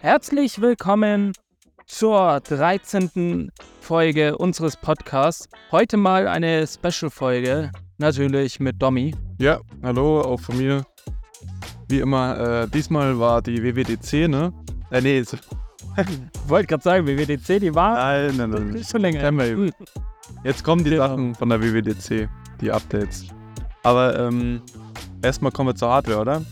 Herzlich willkommen zur 13. Folge unseres Podcasts. Heute mal eine Special-Folge, natürlich mit Domi. Ja, hallo, auch von mir. Wie immer, äh, diesmal war die WWDC, ne? Äh, nee, ist, Wollte gerade sagen, WWDC, die war nein, nein, nein. ist schon länger. Eben. Jetzt kommen die Genau. Sachen von der WWDC, die Updates. Aber ähm, erstmal kommen wir zur Hardware, oder?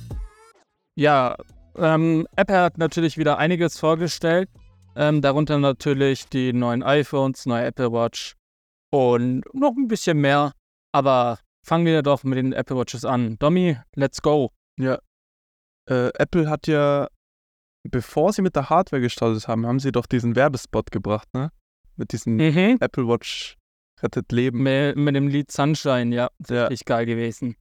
Ja, ähm, Apple hat natürlich wieder einiges vorgestellt. Ähm, darunter natürlich die neuen iPhones, neue Apple Watch und noch ein bisschen mehr. Aber fangen wir doch mit den Apple Watches an. Domi, let's go. Äh, Apple hat ja, bevor sie mit der Hardware gestartet haben, haben sie doch diesen Werbespot gebracht, ne? Mit diesem Mhm. Apple Watch rettet Leben. Mit, mit dem Lied Sunshine, ja, Ja. richtig geil gewesen.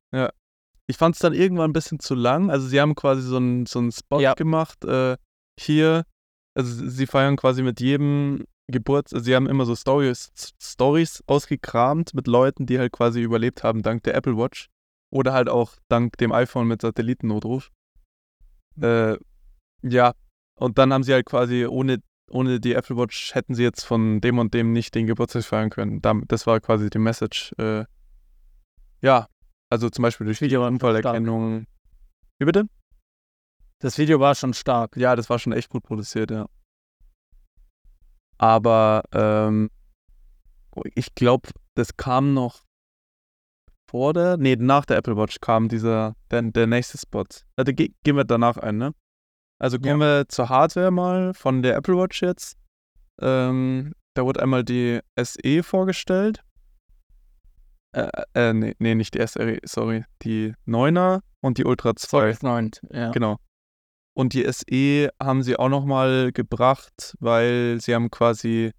Ich fand es dann irgendwann ein bisschen zu lang. Also sie haben quasi so einen so einen Spot Ja. gemacht. Äh, hier, also sie feiern quasi mit jedem Geburt, also sie haben immer so Stories, Stories ausgekramt mit Leuten, die halt quasi überlebt haben dank der Apple Watch. Oder halt auch dank dem iPhone mit Satellitennotruf. Äh, ja, und dann haben sie halt quasi ohne, ohne die Apple Watch hätten sie jetzt von dem und dem nicht den Geburtstag feiern können. Das war quasi die Message. Äh, ja, also zum Beispiel durch Video Unfallerkennung. Wie bitte? Das Video war schon stark. Ja, das war schon echt gut produziert, ja. Aber ähm, ich glaube, das kam noch vor der, nee, nach der Apple Watch kam dieser, der, der nächste Spot. Ja, da ge gehen wir danach ein, ne? Also kommen wir zur Hardware mal von der Apple Watch jetzt. Ähm, da wurde einmal die SE vorgestellt. Äh, äh, nee, nee, nicht die SE, sorry. Die 9er und die Ultra 2. Focus 9, ja. Genau. Und die SE haben sie auch nochmal gebracht, weil sie haben quasi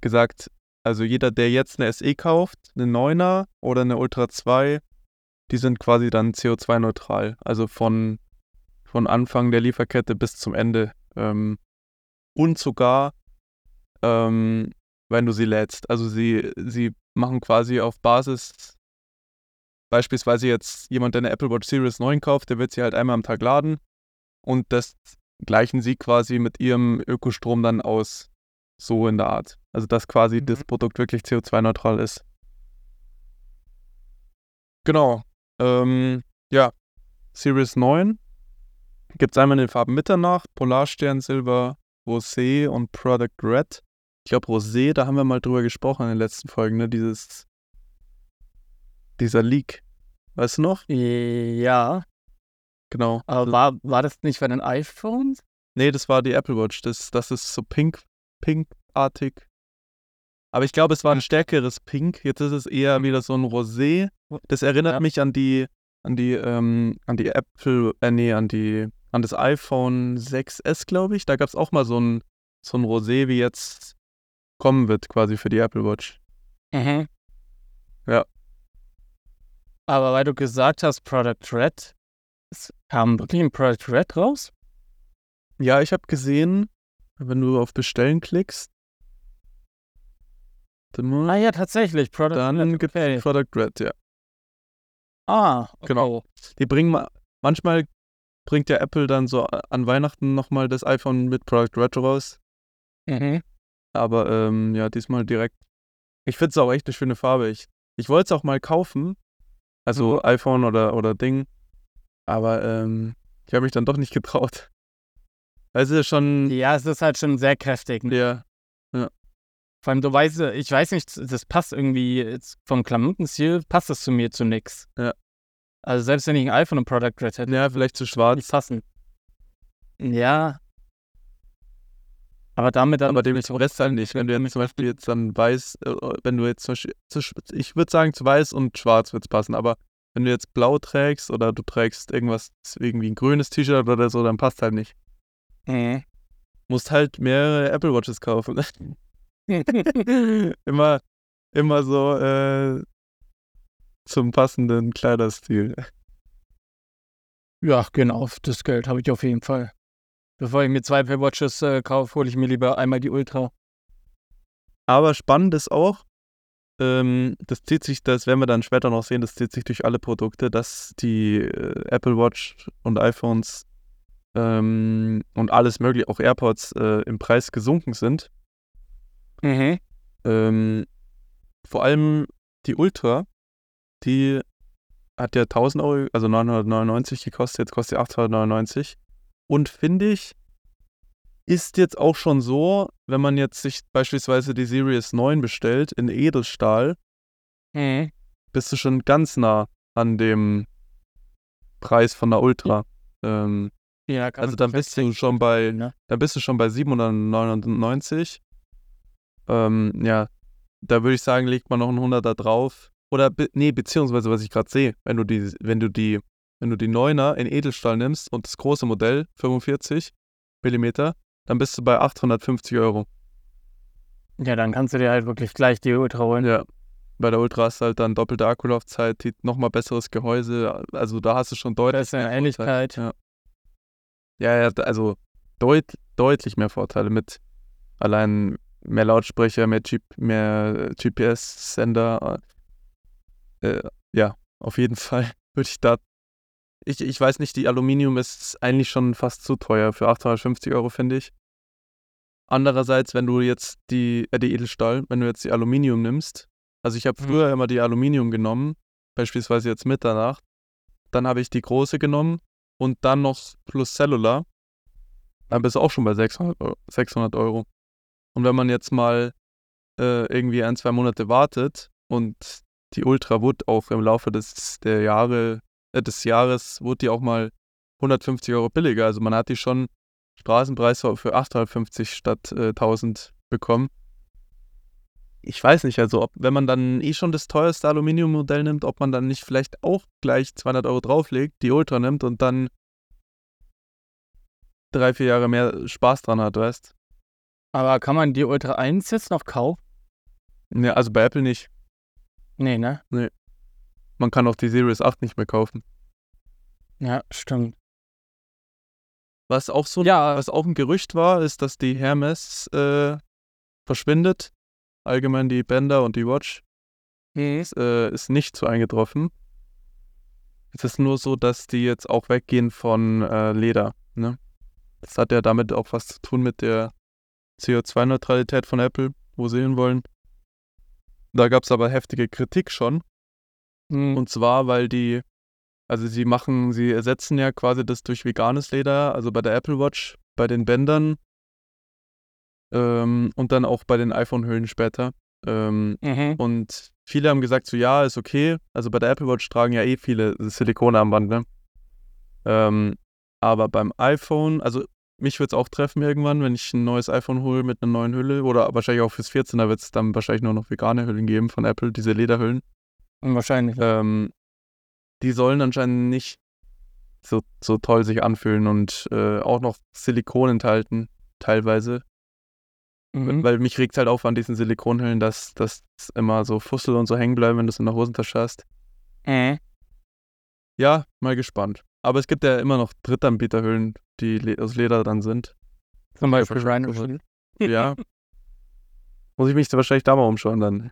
gesagt, also jeder, der jetzt eine SE kauft, eine 9er oder eine Ultra 2, die sind quasi dann CO2-neutral. Also von, von Anfang der Lieferkette bis zum Ende. Ähm, und sogar, ähm, wenn du sie lädst. Also sie, sie machen quasi auf Basis, beispielsweise jetzt jemand, der eine Apple Watch Series 9 kauft, der wird sie halt einmal am Tag laden und das gleichen sie quasi mit ihrem Ökostrom dann aus. So in der Art. Also dass quasi Mhm. das Produkt wirklich CO2-neutral ist. Genau. Ähm, ja, Series 9 gibt es einmal in den Farben Mitternacht, Polarstern, Silber, Rosé und Product Red. Ich glaube, Rosé, da haben wir mal drüber gesprochen in den letzten Folgen, ne? Dieses, dieser Leak. Weißt du noch? Ja, Genau. aber war, war das nicht bei den iPhones? Nee, das war die Apple Watch. Das, das ist so pink, pinkartig. Aber ich glaube, es war ein stärkeres Pink. Jetzt ist es eher wieder so ein Rosé. Das erinnert Ja. mich an die, an die, ähm, an die Apple, äh, nee, an die, an das iPhone 6S, glaube ich. Da gab es auch mal so ein, so ein Rosé, wie jetzt kommen wird, quasi für die Apple Watch. Mhm. Ja. Aber weil du gesagt hast, Product Red, es kam wirklich ein Product Red raus? Ja, ich habe gesehen, wenn du auf Bestellen klickst, mal, Ah ja, tatsächlich, Product dann Red. gibt okay. es Product Red, ja. Ah, okay. Genau. Die bringen ma manchmal bringt ja Apple dann so an Weihnachten nochmal das iPhone mit Product Red raus. Mhm. Aber ähm, ja, diesmal direkt. Ich finde es auch echt eine schöne Farbe. Ich, ich wollte es auch mal kaufen. Also Mhm. iPhone oder, oder Ding. Aber ähm, ich habe mich dann doch nicht getraut. Weil es ist ja schon. Ja, es ist halt schon sehr kräftig. ne? Ja, Vor allem, du weißt, ich weiß nicht, das passt irgendwie jetzt vom Klamottenstil, passt das zu mir zu nix. Ja. Also selbst wenn ich ein iPhone und Product Red hätte, ja, vielleicht zu nicht schwarz. passen. Ja. Aber damit dann. Aber dem Rest halt nicht. Wenn du jetzt zum Beispiel jetzt dann weiß, äh, wenn du jetzt zum Beispiel, ich würde sagen, zu weiß und schwarz wird es passen, aber wenn du jetzt blau trägst oder du trägst irgendwas, irgendwie ein grünes T-Shirt oder so, dann passt halt nicht. Mhm. Musst halt mehrere Apple Watches kaufen. immer, immer so äh, zum passenden Kleiderstil. ja, genau, das Geld habe ich auf jeden Fall. Bevor ich mir zwei Apple Watches äh, kaufe, hole ich mir lieber einmal die Ultra. Aber spannend ist auch, ähm, das zieht sich, das werden wir dann später noch sehen, das zieht sich durch alle Produkte, dass die äh, Apple Watch und iPhones ähm, und alles mögliche, auch AirPods äh, im Preis gesunken sind. Mhm. Ähm, vor allem die Ultra, die hat ja 1000 Euro, also 999 gekostet, jetzt kostet sie 899. Und finde ich, ist jetzt auch schon so, wenn man jetzt sich beispielsweise die Series 9 bestellt in Edelstahl, Mhm. bist du schon ganz nah an dem Preis von der Ultra. Ähm, Ja, also dann bist du schon bei, ne? dann bist du schon bei 799. Ähm, ja, da würde ich sagen, legt man noch einen 100er drauf. Oder, be nee, beziehungsweise, was ich gerade sehe, wenn du die, wenn du die, wenn du die 9er in Edelstahl nimmst und das große Modell, 45 Millimeter, dann bist du bei 850 Euro. Ja, dann kannst du dir halt wirklich gleich die Ultra holen. Ja. Bei der Ultra hast du halt dann doppelte Akkulaufzeit, nochmal besseres Gehäuse. Also da hast du schon deutlich Bessere mehr Vorteile. Ähnlichkeit. Ja. Ja, ja, also deut deutlich mehr Vorteile mit allein mehr Lautsprecher, mehr, G mehr GPS-Sender. Äh, ja, auf jeden Fall würde ich da. Ich, ich weiß nicht, die Aluminium ist eigentlich schon fast zu teuer für 850 Euro, finde ich. Andererseits, wenn du jetzt die, äh, die Edelstahl, wenn du jetzt die Aluminium nimmst, also ich habe Mhm. früher immer die Aluminium genommen, beispielsweise jetzt Mitternacht, dann habe ich die große genommen und dann noch plus Cellular, dann bist du auch schon bei 600 Euro. 600 Euro. Und wenn man jetzt mal äh, irgendwie ein, zwei Monate wartet und die Ultra wurde auch im Laufe des, der Jahre, des Jahres, wurde die auch mal 150 Euro billiger. Also man hat die schon Straßenpreis für 850 statt äh, 1000 bekommen. Ich weiß nicht, also ob, wenn man dann eh schon das teuerste Aluminiummodell nimmt, ob man dann nicht vielleicht auch gleich 200 Euro drauflegt, die Ultra nimmt und dann drei, vier Jahre mehr Spaß dran hat, weißt Aber kann man die Ultra 1 jetzt noch kaufen? Ja, also bei Apple nicht. Nee, ne? Man kann auch die Series 8 nicht mehr kaufen. Ja, stimmt. Was auch so Ja, was auch ein Gerücht war, ist, dass die Hermes äh, verschwindet. Allgemein die Bänder und die Watch mhm. ist, äh, ist nicht so eingetroffen. Es ist nur so, dass die jetzt auch weggehen von äh, Leder. Ne? Das hat ja damit auch was zu tun mit der CO2-Neutralität von Apple, wo sie hinwollen. Da gab es aber heftige Kritik schon. Mhm. Und zwar, weil die, also sie machen, sie ersetzen ja quasi das durch veganes Leder, also bei der Apple Watch, bei den Bändern ähm, und dann auch bei den iPhone-Hüllen später. Ähm, Mhm. und viele haben gesagt, so ja, ist okay. Also bei der Apple Watch tragen ja eh viele Silikonarmband, ne? Ähm, aber beim iPhone, also mich wird es auch treffen irgendwann, wenn ich ein neues iPhone hole mit einer neuen Hülle oder wahrscheinlich auch fürs 14er wird es dann wahrscheinlich nur noch vegane Hüllen geben von Apple, diese Lederhüllen. Wahrscheinlich. Ähm, die sollen anscheinend nicht so, so toll sich anfühlen und äh, auch noch Silikon enthalten, teilweise. Mhm. Weil mich regt halt auf an diesen Silikonhüllen, dass das immer so Fussel und so hängen bleiben, wenn du es in der Hosentasche hast. Mhm. Ja, mal gespannt. Aber es gibt ja immer noch Drittanbieterhüllen, die le aus Leder dann sind. Zum Beispiel. Rhino. Ja. Muss ich mich wahrscheinlich da mal umschauen dann.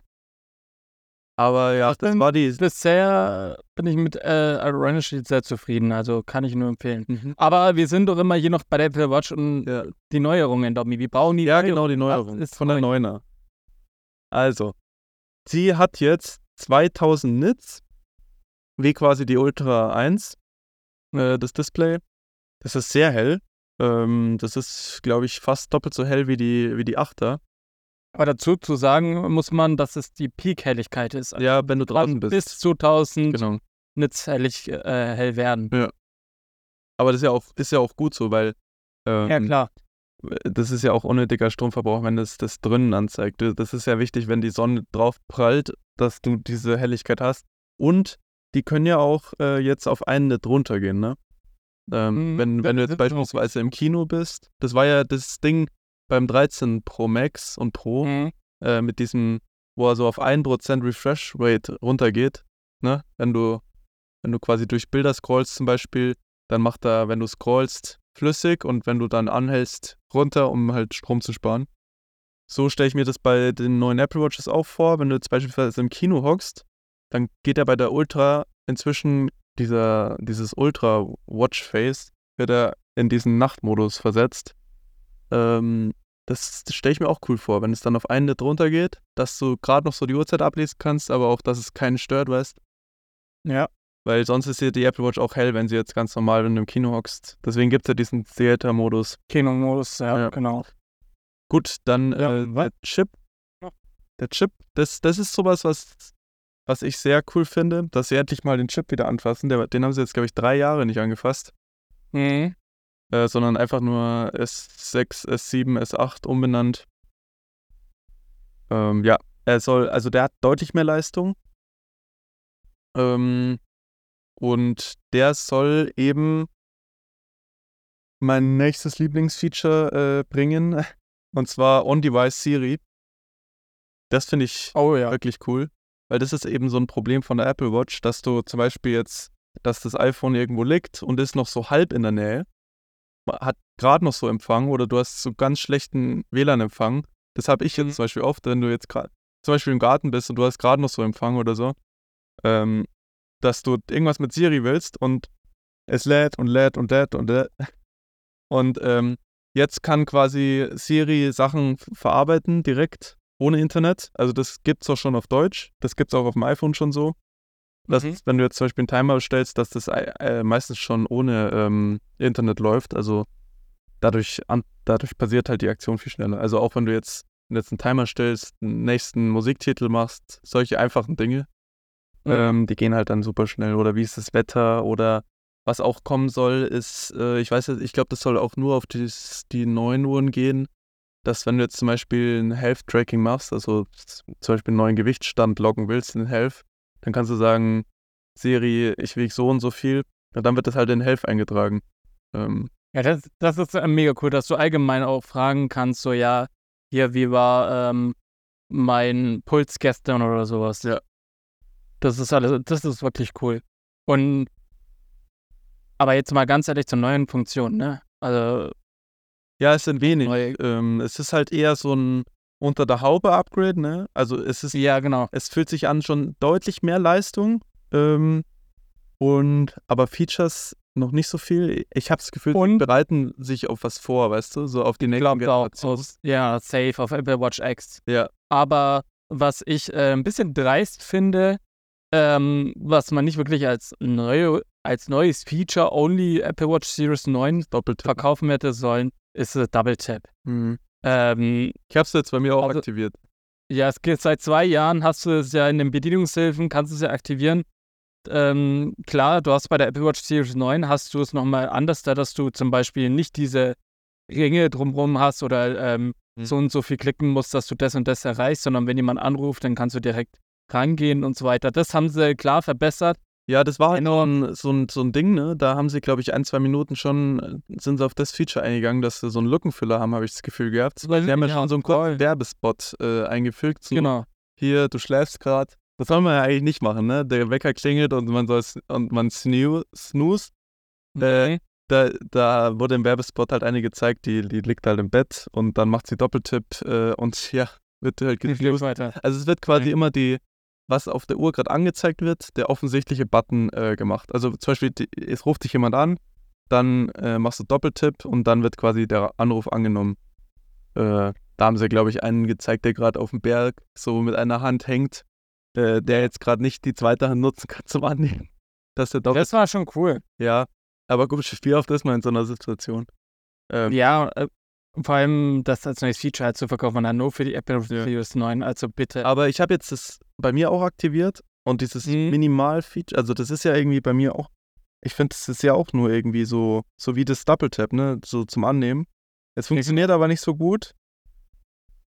Aber ja, das war die. Bisher bin ich mit äh, Rhino Shield sehr zufrieden, also kann ich nur empfehlen. Mhm. Aber wir sind doch immer hier noch bei der Apple Watch und Ja. die Neuerungen, Domi. Wir brauchen die Ja, Neuerungen. genau, die Was Neuerung. ist Von der neu? Neuner. Also, sie hat jetzt 2000 Nits, wie quasi die Ultra 1, äh, das Display. Das ist sehr hell. Ähm, das ist, glaube ich, fast doppelt so hell wie die, wie die 8er. Aber dazu zu sagen muss man, dass es die Peak-Helligkeit ist. Also Ja, wenn du draußen bis bist. zu 1000 Genau. Nits hellig, äh, hell werden. Aber das ist ja auch, ist ja auch gut so, weil ähm, Ja, klar. das ist ja auch unnötiger Stromverbrauch, wenn das das drinnen anzeigt. Das ist ja wichtig, wenn die Sonne drauf prallt, dass du diese Helligkeit hast. Und die können ja auch äh, jetzt auf einen Nit runtergehen, ne? Ähm, Mhm, wenn, wenn du jetzt beispielsweise im Kino bist, das war ja das Ding beim 13 Pro Max und Pro, Mhm. äh, mit diesem, wo er so auf 1% Refresh Rate runtergeht, ne? Wenn du, wenn du quasi durch Bilder scrollst zum Beispiel, dann macht er, wenn du scrollst, flüssig und wenn du dann anhältst, runter, um halt Strom zu sparen. So stelle ich mir das bei den neuen Apple Watches auch vor. Wenn du jetzt beispielsweise im Kino hockst, dann geht er bei der Ultra inzwischen dieser, dieses Ultra Watch Face, wird er in diesen Nachtmodus versetzt. Ähm, das, das stelle ich mir auch cool vor, wenn es dann auf einen nicht runtergeht, dass du gerade noch so die Uhrzeit ablesen kannst, aber auch, dass es keinen stört, weißt Ja. Weil sonst ist ja die Apple Watch auch hell, wenn sie jetzt ganz normal, wenn du im Kino hockst. Deswegen gibt es ja diesen Theater-Modus. Kino-Modus, ja, Ja. genau. Gut, dann Ja, äh, der Chip. Der Chip, das, das ist sowas, was, was ich sehr cool finde, dass sie endlich mal den Chip wieder anfassen. Der, den haben sie jetzt, glaube ich, drei Jahre nicht angefasst, Mhm. Äh, sondern einfach nur S6, S7, S8 umbenannt. Ähm, ja, er soll, also der hat deutlich mehr Leistung. Ähm, und der soll eben mein nächstes Lieblingsfeature äh, bringen, und zwar On-Device Siri. Das finde ich Oh ja. wirklich cool, weil das ist eben so ein Problem von der Apple Watch, dass du zum Beispiel jetzt, dass das iPhone irgendwo liegt und ist noch so halb in der Nähe, hat gerade noch so Empfang oder du hast so ganz schlechten WLAN-Empfang. Das habe ich Mhm. jetzt zum Beispiel oft, wenn du jetzt gerade zum Beispiel im Garten bist und du hast gerade noch so Empfang oder so, ähm, dass du irgendwas mit Siri willst und es lädt und lädt und lädt und lädt. Und ähm, jetzt kann quasi Siri Sachen verarbeiten direkt ohne Internet. Also das gibt es auch schon auf Deutsch. Das gibt es auch auf dem iPhone schon so. Dass, Mhm. wenn du jetzt zum Beispiel einen Timer stellst, dass das äh, meistens schon ohne ähm, Internet läuft. Also dadurch, an, dadurch passiert halt die Aktion viel schneller. Also auch wenn du jetzt, wenn du jetzt einen Timer stellst, einen nächsten Musiktitel machst, solche einfachen Dinge, Mhm. ähm, die gehen halt dann super schnell. Oder wie ist das Wetter oder was auch kommen soll, ist, äh, ich weiß jetzt, ich glaube, das soll auch nur auf die, die neuen Uhren gehen, dass wenn du jetzt zum Beispiel ein Health-Tracking machst, also zum Beispiel einen neuen Gewichtsstand loggen willst in Health, dann kannst du sagen, Siri, ich wiege so und so viel, und dann wird das halt in Health eingetragen. Ähm, Ja, das, das ist äh, mega cool, dass du allgemein auch fragen kannst, so ja, hier, wie war ähm, mein Puls gestern oder sowas. Ja. Das ist alles, das ist wirklich cool. Und aber jetzt mal ganz ehrlich zur neuen Funktion, ne? Also ja, es sind wenig. Ähm, es ist halt eher so ein unter der Haube Upgrade, ne? Also es ist ja, genau. es fühlt sich an schon deutlich mehr Leistung. Ähm, und aber Features noch nicht so viel. Ich habe das Gefühl, Und- bereiten sich auf was vor, weißt du, so auf die nächste Generation. ja, safe auf Apple Watch X. Ja. Aber was ich äh, ein bisschen dreist finde, ähm, was man nicht wirklich als, neue, als neues Feature only Apple Watch Series 9 Doppeltipp. verkaufen hätte sollen, ist äh, Double Tap. Mhm. Ähm, Ich habe es jetzt bei mir auch Also- aktiviert. ja, es geht seit zwei Jahren, hast du es ja in den Bedienungshilfen, kannst du es ja aktivieren. Ähm, klar, du hast bei der Apple Watch Series 9 hast du es nochmal anders, da dass du zum Beispiel nicht diese Ringe drumherum hast oder ähm, Mhm. so und so viel klicken musst, dass du das und das erreichst, sondern wenn jemand anruft, dann kannst du direkt rangehen und so weiter. Das haben sie klar verbessert. Ja, das war halt so ein, so, ein, so ein Ding, ne? Da haben sie, glaube ich, ein, zwei Minuten schon, äh, sind sie auf das Feature eingegangen, dass sie so einen Lückenfüller haben, habe ich das Gefühl gehabt. Sie haben ja schon so einen kurzen. Werbespot äh, eingefügt. So, Genau. hier, du schläfst gerade. Das soll man ja eigentlich nicht machen, ne? Der Wecker klingelt und man soll und man snoo, snooze. Äh, Mhm. Da, da wurde im Werbespot halt eine gezeigt, die, die liegt halt im Bett und dann macht sie Doppeltipp äh, und ja, wird halt weiter. Also es wird quasi Mhm. immer die, was auf der Uhr gerade angezeigt wird, der offensichtliche Button äh, gemacht. Also zum Beispiel, es ruft dich jemand an, dann äh, machst du Doppeltipp und dann wird quasi der Anruf angenommen. Äh, da haben sie, glaube ich, einen gezeigt, der gerade auf dem Berg so mit einer Hand hängt, äh, der jetzt gerade nicht die zweite Hand nutzen kann zum Annehmen. Dass der Das war schon cool. ja, aber gut, wie oft ist man in so einer Situation? Ähm, Ja, äh, vor allem das als neues Feature halt zu verkaufen, dann nur für die Apple Ja. Series 9, also bitte. Aber ich habe jetzt das bei mir auch aktiviert und dieses Mhm. Minimal-Feature, also das ist ja irgendwie bei mir auch, ich finde, das ist ja auch nur irgendwie so, so wie das Double-Tap, ne, so zum Annehmen. Es funktioniert aber nicht so gut.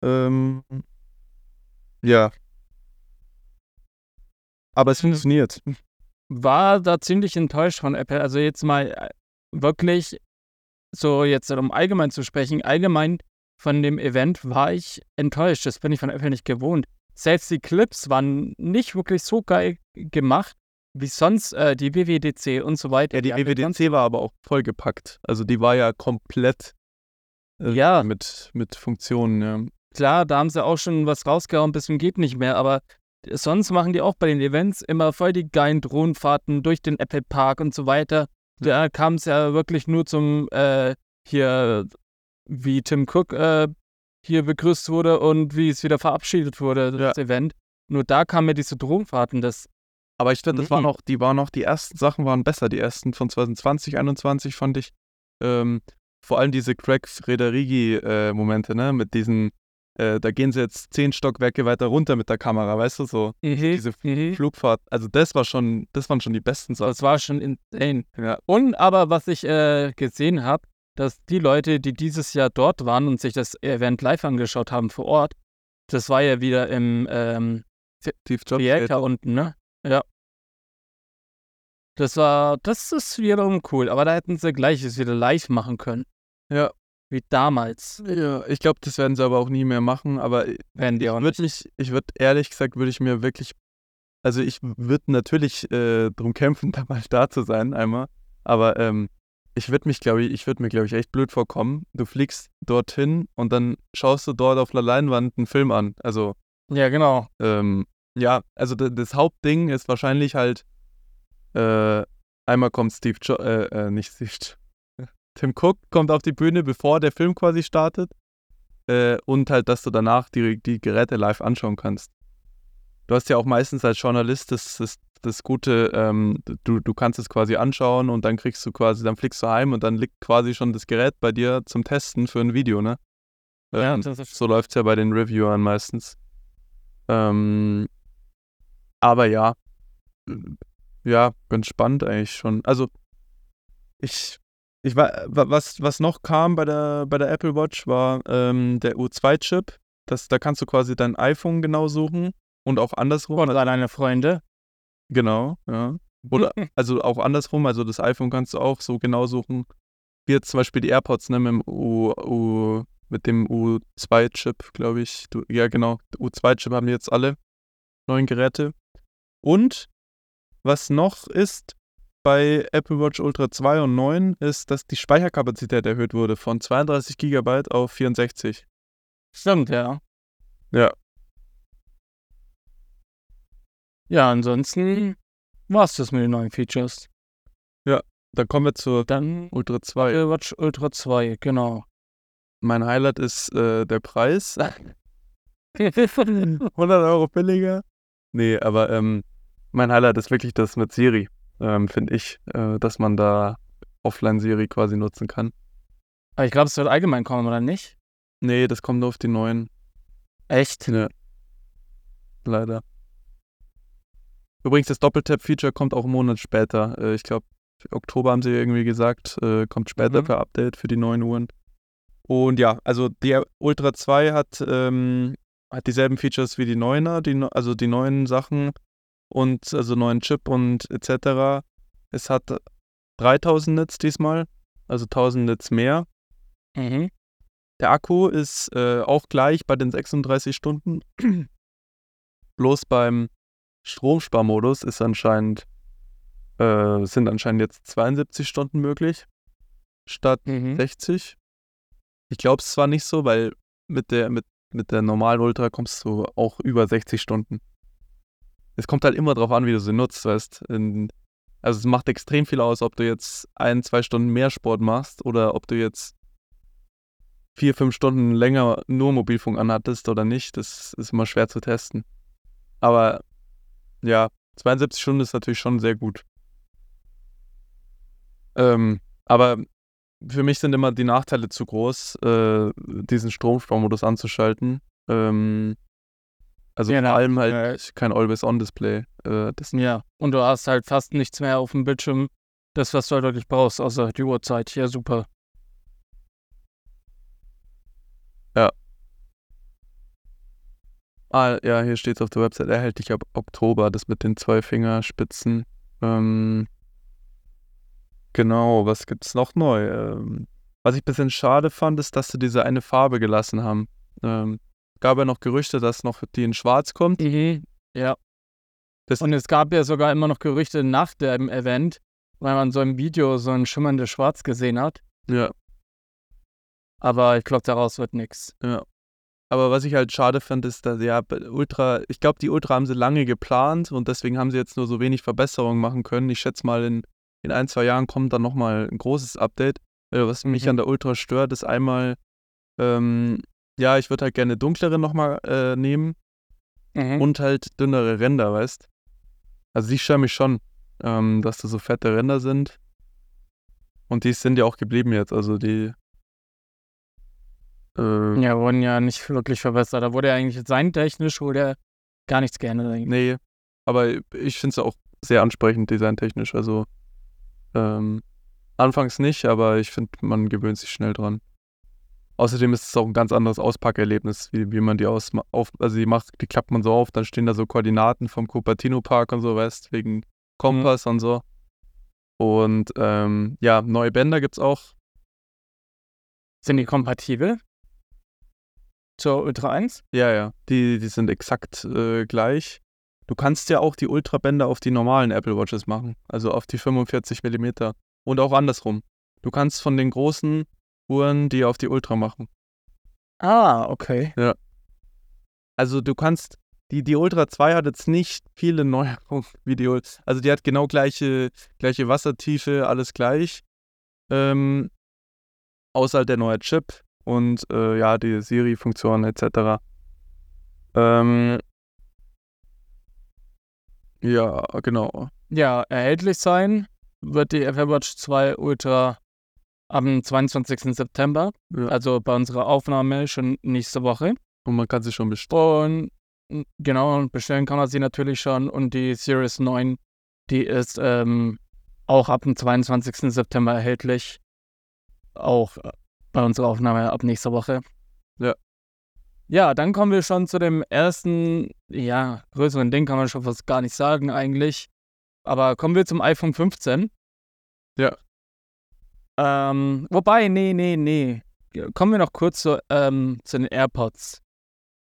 Ähm, ja. Aber es Mhm. funktioniert. war da ziemlich enttäuscht von Apple. Also jetzt mal äh, wirklich so jetzt um allgemein zu sprechen, allgemein von dem Event war ich enttäuscht. Das bin ich von Apple nicht gewohnt. Selbst die Clips waren nicht wirklich so geil gemacht wie sonst äh, die WWDC und so weiter. Ja, die sonst- WWDC war aber auch vollgepackt. Also die war ja komplett äh, Ja. mit, mit Funktionen, ja. Klar, da haben sie auch schon was rausgehauen, bis zum geht nicht mehr, aber sonst machen die auch bei den Events immer voll die geilen Drohnenfahrten durch den Apple Park und so weiter. Da kam es ja wirklich nur zum äh, hier, wie Tim Cook äh, hier begrüßt wurde und wie es wieder verabschiedet wurde, das Event. Nur da kamen mir diese Drogenfahrten, das Aber ich finde, das waren Mhm. noch, die waren noch, die ersten Sachen waren besser. Die ersten von 2020, 2021 fand ich. Ähm, vor allem diese Craig Frederigi-Momente, ne? Mit diesen, äh, da gehen sie jetzt zehn Stockwerke weiter runter mit der Kamera, weißt du, so diese mhm. Flugfahrt. Also das war schon, das waren schon die besten Sachen. Das war schon insane. Ja. Und aber was ich äh, gesehen habe, dass die Leute, die dieses Jahr dort waren und sich das Event live angeschaut haben vor Ort, das war ja wieder im ähm. Theater unten, ne? Ja. Das war, das ist wiederum cool, aber da hätten sie gleiches wieder live machen können. Ja. Wie damals. Ja, ich glaube, das werden sie aber auch nie mehr machen. Aber Werden die ich auch würde mich, ich würde ehrlich gesagt, würde ich mir wirklich, also ich würde natürlich äh, drum kämpfen, da mal da zu sein einmal. Aber ähm, ich würde mich, glaube ich, ich würde mir, glaube ich, echt blöd vorkommen. Du fliegst dorthin und dann schaust du dort auf einer Leinwand einen Film an. Also Ja, genau. ähm, ja, also das Hauptding ist wahrscheinlich halt, äh, einmal kommt Steve jo äh, äh, nicht Steve jo Tim Cook kommt auf die Bühne, bevor der Film quasi startet. Äh, und halt, dass du danach die, die Geräte live anschauen kannst. Du hast ja auch meistens als Journalist das, das, das Gute, ähm, du, du kannst es quasi anschauen und dann kriegst du quasi, dann fliegst du heim und dann liegt quasi schon das Gerät bei dir zum Testen für ein Video, ne? Ja, Ähm, so läuft es ja bei den Reviewern meistens. Ähm, aber ja, ja, ganz spannend eigentlich schon. Also, ich, ich war, wa- was, was noch kam bei der, bei der Apple Watch war ähm, der U2-Chip. Das, da kannst du quasi dein iPhone genau suchen und auch andersrum. Und deine Freunde. Genau, ja. Oder also auch andersrum, also das iPhone kannst du auch so genau suchen. Wie jetzt zum Beispiel die AirPods, ne, mit dem U, U, mit dem U2-Chip, glaube ich. Du, ja, genau. U2-Chip haben die jetzt alle neuen Geräte. Und was noch ist bei Apple Watch Ultra 2 und 9, ist, dass die Speicherkapazität erhöht wurde von 32 GB auf 64. Stimmt, ja. Ja. Ja, ansonsten war's das mit den neuen Features. Dann kommen wir zur Dann Ultra 2. Apple Watch Ultra 2, genau. Mein Highlight ist äh, der Preis. 100 Euro billiger. Nee, aber ähm, mein Highlight ist wirklich das mit Siri, ähm, finde ich, äh, dass man da Offline-Siri quasi nutzen kann. Aber ich glaube, es wird allgemein kommen, oder nicht? Nee, das kommt nur auf die neuen. Echt? Ja. Leider. Übrigens, das Doppeltap-Feature kommt auch einen Monat später. Äh, ich glaube, Oktober haben sie irgendwie gesagt, äh, kommt später Mhm. per Update für die neuen Uhren. Und ja, also die Ultra 2 hat, ähm, hat dieselben Features wie die 9er, die, also die neuen Sachen und also neuen Chip und etc. Es hat 3000 Nits diesmal, also 1000 Nits mehr. Mhm. Der Akku ist äh, auch gleich bei den 36 Stunden. Bloß beim Stromsparmodus ist anscheinend, äh, sind anscheinend jetzt 72 Stunden möglich statt Mhm. 60. Ich glaube es zwar nicht so, weil mit der, mit, mit der normalen Ultra kommst du auch über 60 Stunden. Es kommt halt immer drauf an, wie du sie nutzt, weißt. In, also es macht extrem viel aus, ob du jetzt ein, zwei Stunden mehr Sport machst oder ob du jetzt vier, fünf Stunden länger nur Mobilfunk anhattest oder nicht. Das ist immer schwer zu testen. Aber ja, 72 Stunden ist natürlich schon sehr gut. Ähm, aber für mich sind immer die Nachteile zu groß, äh, diesen Stromsparmodus anzuschalten. Ähm, also Ja, vor allem halt äh, kein Always-On-Display. Äh, Ja, und du hast halt fast nichts mehr auf dem Bildschirm. Das, was du halt wirklich brauchst, außer die Uhrzeit. Ja, super. ah, ja, hier steht es auf der Website, erhältlich ab Oktober, das mit den zwei Fingerspitzen. Ähm, genau, was gibt's noch neu? Ähm, was ich ein bisschen schade fand, ist, dass sie diese eine Farbe gelassen haben. Ähm, gab ja noch Gerüchte, dass noch die in Schwarz kommt. Mhm. Ja. Das- und es gab ja sogar immer noch Gerüchte nach dem Event, weil man so im Video so ein schimmerndes Schwarz gesehen hat. Ja, Aber ich glaube, daraus wird nichts. Ja. Aber was ich halt schade fand, ist, dass ja, Ultra, ich glaube, die Ultra haben sie lange geplant und deswegen haben sie jetzt nur so wenig Verbesserungen machen können. Ich schätze mal, in in ein, zwei Jahren kommt dann nochmal ein großes Update. Äh, was mich Mhm. an der Ultra stört, ist einmal, ähm, ja, ich würde halt gerne dunklere nochmal äh, nehmen Mhm. und halt dünnere Ränder, weißt Also die stören mich schon, ähm, dass da so fette Ränder sind. Und die sind ja auch geblieben jetzt, also die. Äh, Ja, wurden ja nicht wirklich verbessert. Da wurde ja eigentlich designtechnisch wurde gar nichts geändert. eigentlich. Nee, aber ich finde es auch sehr ansprechend designtechnisch. Also ähm, anfangs nicht, aber ich finde, man gewöhnt sich schnell dran. Außerdem ist es auch ein ganz anderes Auspackerlebnis, wie, wie man die aus, auf, also die macht, die klappt man so auf, dann stehen da so Koordinaten vom Cupertino Park und so, weißt, wegen Kompass und so. Und ähm, ja, neue Bänder gibt's auch. Sind die kompatibel? Zur Ultra 1? Ja, ja, die, die sind exakt äh, gleich. Du kannst ja auch die Ultrabänder auf die normalen Apple Watches machen, also auf die 45 mm. Und auch andersrum. Du kannst von den großen Uhren die auf die Ultra machen. Ah, okay. Also du kannst, die, die Ultra 2 hat jetzt nicht viele Neuerungen wie die Ultra. Also die hat genau gleiche, gleiche Wassertiefe, alles gleich. Ähm, außer halt der neue Chip und äh, ja, die Siri-Funktion etc. Ähm, ja, genau. Ja, erhältlich sein wird die Apple Watch 2 Ultra am 22. September. Ja. Also bei unserer Aufnahme schon nächste Woche. Und man kann sie schon bestellen. Und genau, und bestellen kann man sie natürlich schon. Und die Series 9, die ist ähm, auch ab dem 22. September erhältlich. Auch äh, bei unserer Aufnahme ab nächster Woche. Ja. Ja, dann kommen wir schon zu dem ersten, ja, größeren Ding, kann man schon fast gar nicht sagen eigentlich. Aber kommen wir zum iPhone 15. Ja. Ähm, wobei, nee, nee, nee. Kommen wir noch kurz zu, ähm, zu den AirPods.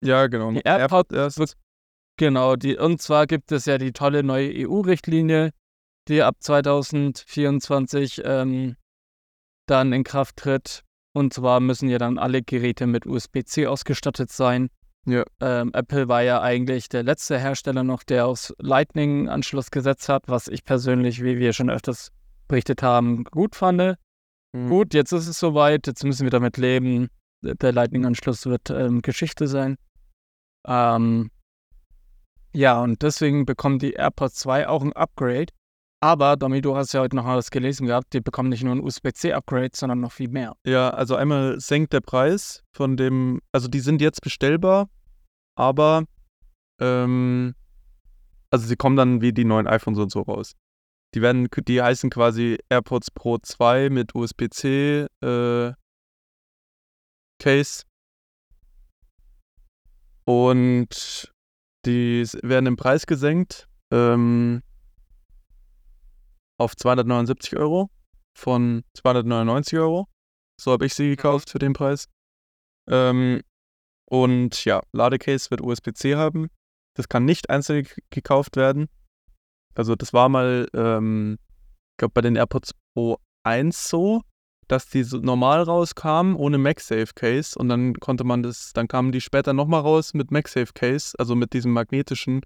Ja, genau. Die AirPods wird- Genau, die, und zwar gibt es ja die tolle neue EU-Richtlinie, die ab 2024 ähm, dann in Kraft tritt. Und zwar müssen ja dann alle Geräte mit USB-C ausgestattet sein. Ja. Ähm, Apple war ja eigentlich der letzte Hersteller noch, der aufs Lightning-Anschluss gesetzt hat, was ich persönlich, wie wir schon öfters berichtet haben, gut fand. Mhm. Gut, jetzt ist es soweit, jetzt müssen wir damit leben. Der Lightning-Anschluss wird ähm, Geschichte sein. Ähm, ja, und deswegen bekommen die AirPods 2 auch ein Upgrade. Aber, Domi, du hast ja heute noch was gelesen gehabt, die bekommen nicht nur ein USB-C-Upgrade, sondern noch viel mehr. Ja, also einmal senkt der Preis von dem, also die sind jetzt bestellbar, aber ähm, also sie kommen dann wie die neuen iPhones und so raus. Die werden, die heißen quasi AirPods Pro 2 mit USB-C äh, Case. Und die werden im Preis gesenkt ähm, auf 279 Euro von 299 Euro. So habe ich sie gekauft für den Preis. Ähm, und ja, Ladecase wird USB-C haben. Das kann nicht einzeln gekauft werden. Also das war mal, ähm, ich glaube bei den AirPods Pro 1 so, dass die so normal rauskamen ohne MagSafe Case und dann konnte man das, dann kamen die später nochmal raus mit MagSafe Case, also mit diesem magnetischen.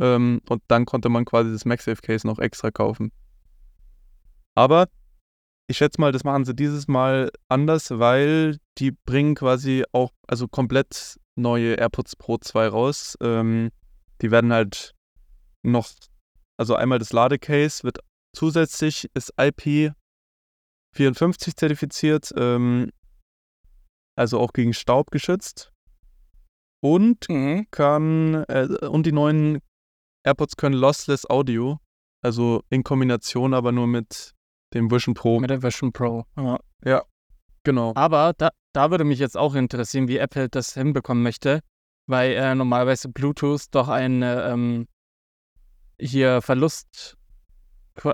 Ähm, und dann konnte man quasi das MagSafe Case noch extra kaufen. Aber ich schätze mal, das machen sie dieses Mal anders, weil die bringen quasi auch, also komplett neue AirPods Pro 2 raus. Ähm, die werden halt noch, also einmal das Ladecase wird zusätzlich, ist IP54 zertifiziert, ähm, also auch gegen Staub geschützt. Und Mhm. kann, äh, und die neuen AirPods können Lossless Audio, also in Kombination aber nur mit dem Vision Pro. Mit der Vision Pro. Ja. Genau. Aber da, da würde mich jetzt auch interessieren, wie Apple das hinbekommen möchte, weil äh, normalerweise Bluetooth doch eine ähm, hier Verlust,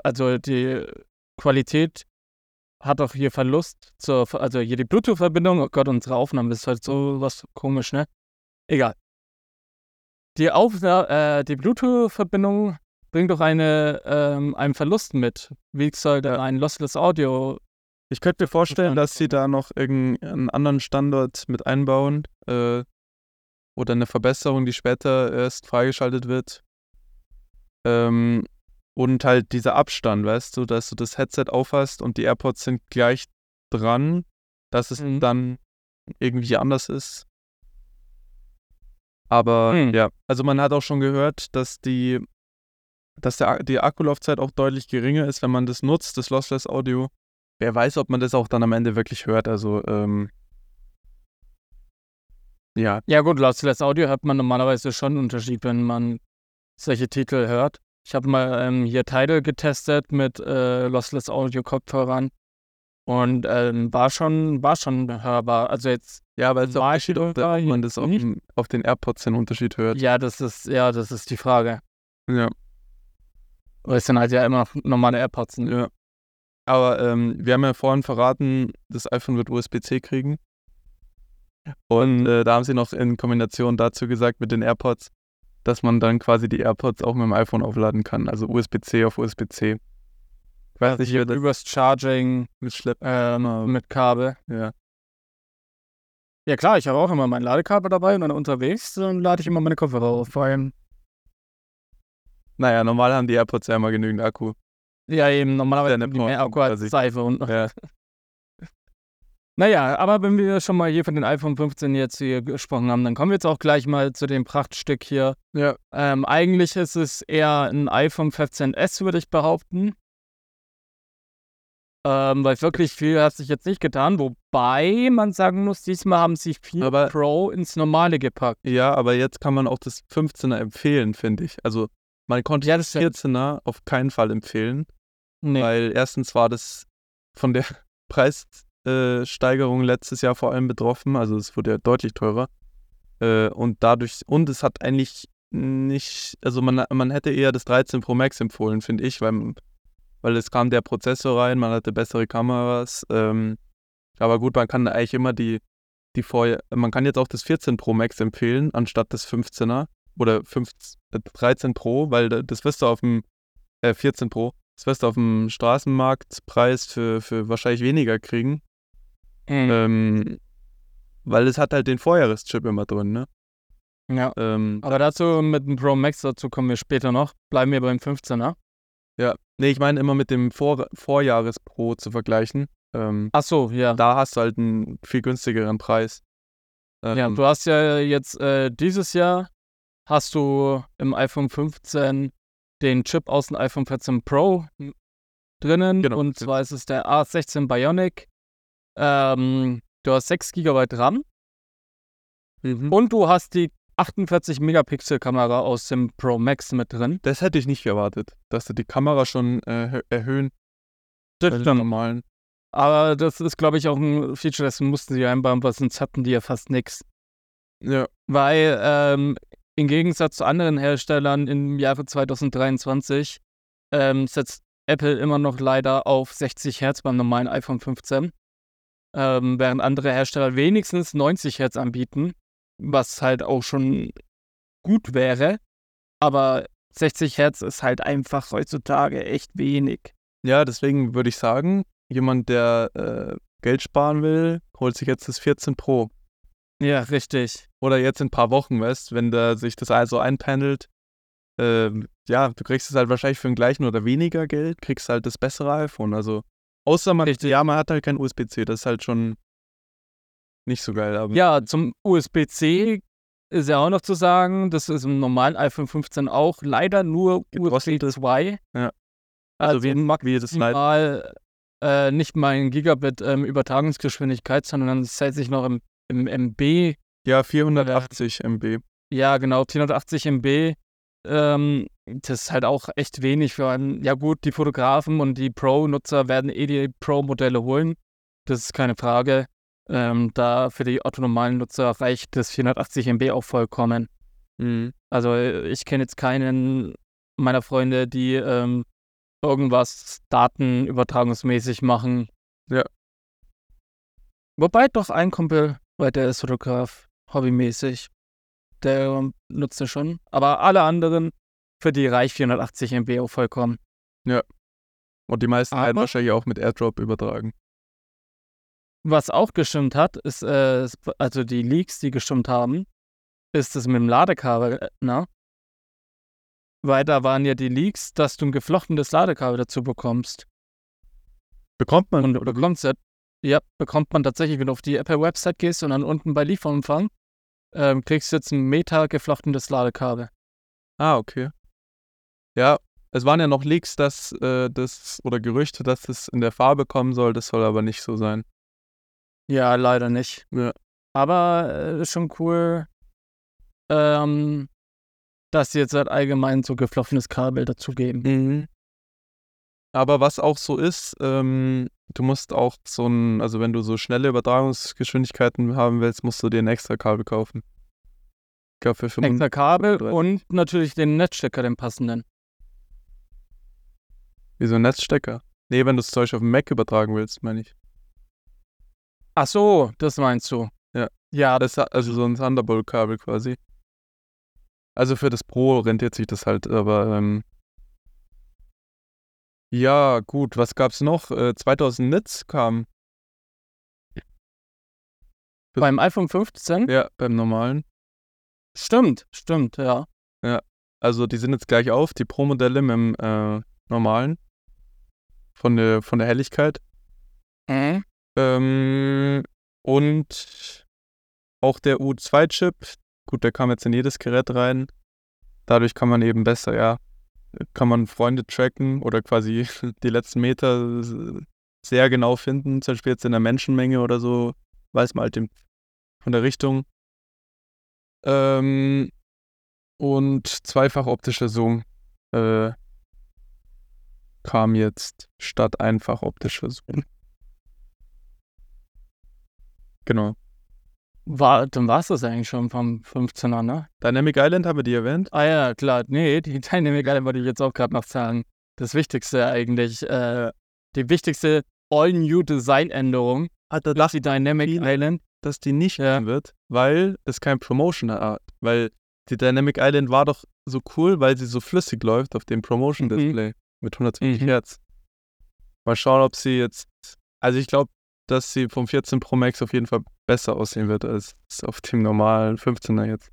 also die Qualität hat doch hier Verlust zur, also hier die Bluetooth-Verbindung, oh Gott, unsere Aufnahme ist halt so was komisch, ne? Egal. Die, Aufna äh, die Bluetooth-Verbindung bringt doch eine, ähm, einen Verlust mit. Wie soll da ein Lossless Audio Ich könnte mir vorstellen, dass sie da noch irgendeinen anderen Standort mit einbauen äh, oder eine Verbesserung, die später erst freigeschaltet wird. Ähm, Und halt dieser Abstand, weißt du, dass du das Headset aufhast und die AirPods sind gleich dran, dass es Mhm. dann irgendwie anders ist. Aber Hm. ja, also man hat auch schon gehört, dass die, dass der, die Akkulaufzeit auch deutlich geringer ist, wenn man das nutzt, das Lossless Audio. Wer weiß, ob man das auch dann am Ende wirklich hört. Also, ähm, ja, Ja gut, Lossless Audio hört man normalerweise schon einen Unterschied, wenn man solche Titel hört. Ich habe mal ähm, hier Tidal getestet mit äh, Lossless Audio Kopfhörern und ähm, war schon war schon hörbar. Also jetzt ja, aber es auch Unterschied, ob, da man das auf, dem, auf den AirPods den Unterschied hört. ja, das ist ja, das ist die Frage. Ja. Weil es sind halt ja immer noch normale AirPods. Ne? Ja. Aber ähm, wir haben ja vorhin verraten, das iPhone wird USB-C kriegen. Und äh, da haben sie noch in Kombination dazu gesagt mit den AirPods, dass man dann quasi die AirPods auch mit dem iPhone aufladen kann. Also USB-C auf USB-C. Ich weiß nicht, das übers Charging mit Schlepp. ähm, Ah. mit Kabel. Ja. Ja klar, ich habe auch immer mein Ladekabel dabei und dann unterwegs dann lade ich immer meine Kopfhörer auf. Vor allem, Naja, normal haben die AirPods ja immer genügend Akku. ja eben, normalerweise die mehr Akku als. Seife und Ja. Naja, aber wenn wir schon mal hier von den iPhone 15 jetzt hier gesprochen haben, dann kommen wir jetzt auch gleich mal zu dem Prachtstück hier. Ja. Ähm, eigentlich ist es eher ein iPhone 15S, würde ich behaupten. Ähm, weil wirklich viel hat sich jetzt nicht getan, wobei man sagen muss, diesmal haben sie viel Aber- Pro ins Normale gepackt. Ja, aber jetzt kann man auch das 15er empfehlen, finde ich. Also man konnte Ja, das das stimmt. 14er auf keinen Fall empfehlen. Nee. Weil erstens war das von der Preissteigerung letztes Jahr vor allem betroffen, also es wurde ja deutlich teurer. Äh, und dadurch, und es hat eigentlich nicht, also man, man hätte eher das 13 Pro Max empfohlen, finde ich, weil, weil es kam der Prozessor rein, man hatte bessere Kameras. Ähm, aber gut, man kann eigentlich immer die, die vorher, man kann jetzt auch das 14 Pro Max empfehlen, anstatt des 15er oder 15, äh, 13 Pro, weil da- das wirst du auf dem, äh, 14 Pro, das wirst du auf dem Straßenmarktpreis für, für wahrscheinlich weniger kriegen. Mhm. Ähm, weil es hat halt den Vorjahreschip immer drin, ne? ja. Ähm, Aber dazu mit dem Pro Max, dazu kommen wir später noch. Bleiben wir beim 15er. ja. Nee, ich meine immer mit dem Vor Vorjahrespro zu vergleichen. Ähm, Ach so, ja. da hast du halt einen viel günstigeren Preis. Ähm, Ja, du hast ja jetzt äh, dieses Jahr hast du im iPhone 15 den Chip aus dem iPhone 14 Pro drinnen. Genau. Und zwar ist es der A16 Bionic. Ähm, du hast 6 GB RAM mhm. und du hast die 48 Megapixel Kamera aus dem Pro Max mit drin. Das hätte ich nicht erwartet, dass sie die Kamera schon äh, erhöhen. Das stimmt. normalen. Aber das ist, glaube ich, auch ein Feature, das mussten sie einbauen, weil sonst hatten die ja fast nichts. Ja, Weil ähm, im Gegensatz zu anderen Herstellern im Jahre 2023 ähm, setzt Apple immer noch leider auf 60 Hertz beim normalen iPhone 15, ähm, während andere Hersteller wenigstens 90 Hertz anbieten, was halt auch schon gut wäre. Aber 60 Hertz ist halt einfach heutzutage echt wenig. ja deswegen würde ich sagen, jemand, der äh, Geld sparen will, holt sich jetzt das 14 Pro. Ja, richtig. Oder jetzt in ein paar Wochen, weißt wenn da sich das also einpendelt. Ähm, ja, du kriegst es halt wahrscheinlich für den gleichen oder weniger Geld, kriegst halt das bessere iPhone. Also, außer man, Richtig. ja, man hat halt kein USB-C, das ist halt schon nicht so geil. Aber Ja, zum USB-C ist ja auch noch zu sagen, das ist im normalen iPhone 15 auch leider nur USB Gedrosselte. 2. Ja. Also, Also wie- wie das maximal äh, nicht mal ein Gigabit ähm, Übertragungsgeschwindigkeit, sondern es zählt sich noch im, im MB. ja, 480 MB. Ja, genau, 480 MB. Ähm, das ist halt auch echt wenig für einen. Ja, gut, die Fotografen und die Pro-Nutzer werden eh die Pro-Modelle holen. Das ist keine Frage. Ähm, da für die autonomalen Nutzer reicht das 480 MB auch vollkommen. Mhm. Also äh, ich kenne jetzt keinen meiner Freunde, die ähm, irgendwas datenübertragungsmäßig machen. Ja. Wobei doch ein Kumpel, weil der ist Fotograf, hobbymäßig. Der nutzt es schon. Aber alle anderen, für die reicht 480 MB auch vollkommen. Und die meisten werden wahrscheinlich auch mit AirDrop übertragen. Was auch gestimmt hat, ist, äh, also die Leaks, die gestimmt haben, ist das mit dem Ladekabel, äh, ne? weil da waren ja die Leaks, dass du ein geflochtenes Ladekabel dazu bekommst. Bekommt man Und oder bekommst ja, ja, bekommt man tatsächlich, wenn du auf die Apple-Website gehst und dann unten bei Lieferumfang, ähm, kriegst du jetzt ein Meter geflochtenes Ladekabel. Ah, okay. Ja, es waren ja noch Leaks, dass äh, das oder Gerüchte, dass es in der Farbe kommen soll. Das soll aber nicht so sein. Ja, leider nicht. Ja. Aber äh, ist schon cool, ähm, dass sie jetzt halt allgemein so gefloffenes Kabel dazugeben. Mhm. Aber was auch so ist, ähm, du musst auch so ein, also wenn du so schnelle Übertragungsgeschwindigkeiten haben willst, musst du dir ein extra Kabel kaufen. Ich glaube für 5 Extra Kabel 35. und natürlich den Netzstecker, den passenden. Wie so ein Netzstecker. Nee, wenn du zum Beispiel auf dem Mac übertragen willst, meine ich. Ach so, das meinst du. Ja. Ja, Das, also so ein Thunderbolt-Kabel quasi. Also für das Pro rentiert sich das halt, aber ähm, ja, gut, was gab's noch? Äh, 2000 Nits kam, beim iPhone 15? ja, beim normalen. Stimmt, stimmt, ja. Also die sind jetzt gleich auf, die Pro-Modelle mit dem äh, normalen. Von der, von der Helligkeit. Mhm. Ähm, und auch der U2-Chip, gut, der kam jetzt in jedes Gerät rein. Dadurch kann man eben besser, ja, kann man Freunde tracken oder quasi die letzten Meter sehr genau finden. Zum Beispiel jetzt in der Menschenmenge oder so, weiß man halt den, von der Richtung. Ähm, und zweifach optischer Zoom äh, kam jetzt statt einfach optischer Zoom. Genau. War, dann war es das eigentlich schon vom 15er, ne? Dynamic Island haben wir die erwähnt. Ah ja, klar. Nee, die Dynamic Island wollte ich jetzt auch gerade noch sagen. Das Wichtigste eigentlich, äh, die wichtigste All-New-Design-Änderung Ah, da die Dynamic viele. Island. dass die nicht Ja. wird, weil es kein Promotion hat. Weil die Dynamic Island war doch so cool, weil sie so flüssig läuft auf dem Promotion Mhm. Mit 120 Mhm. Hertz. Mal schauen, ob sie jetzt. Also ich glaube, dass sie vom 14 Pro Max auf jeden Fall besser aussehen wird als auf dem normalen 15er jetzt.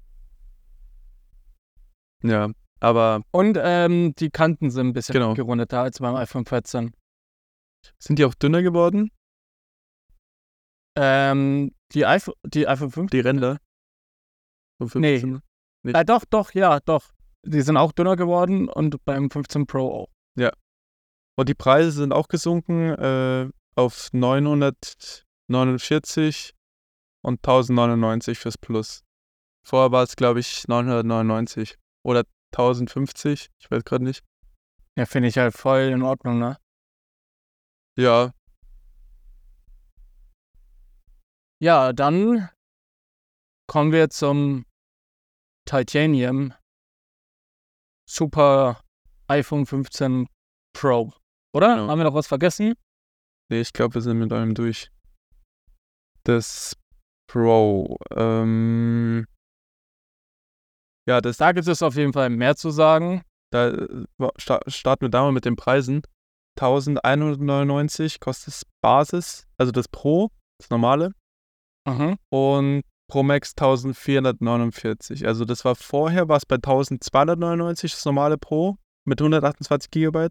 Ja, aber Und ähm, die Kanten sind ein bisschen Genau. gerundeter als beim iPhone 14. sind die auch dünner geworden? Ähm, die, iPhone, die iPhone 15. Die Ränder? Vom Nee. 15er? Nicht. Äh, doch, doch, ja, doch. Die sind auch dünner geworden und beim 15 Pro auch. Und die Preise sind auch gesunken äh, auf 949 und 1099 fürs Plus. Vorher war es, glaube ich, 999 oder 1050, ich weiß gerade nicht. Ja, finde ich halt voll in Ordnung, ne? Ja, Ja, dann kommen wir zum Titanium Super iPhone 15 Pro. Oder? Genau. Haben wir noch was vergessen? nee, ich glaube, wir sind mit allem durch. Das Pro. Ähm, ja, das, Da gibt es auf jeden Fall mehr zu sagen. da äh, starten wir da mal mit den Preisen. 1199 kostet das Basis, also das Pro, das normale. Mhm. und Pro Max 1449. Also das war vorher, war es bei 1299 das normale Pro mit 128 GB.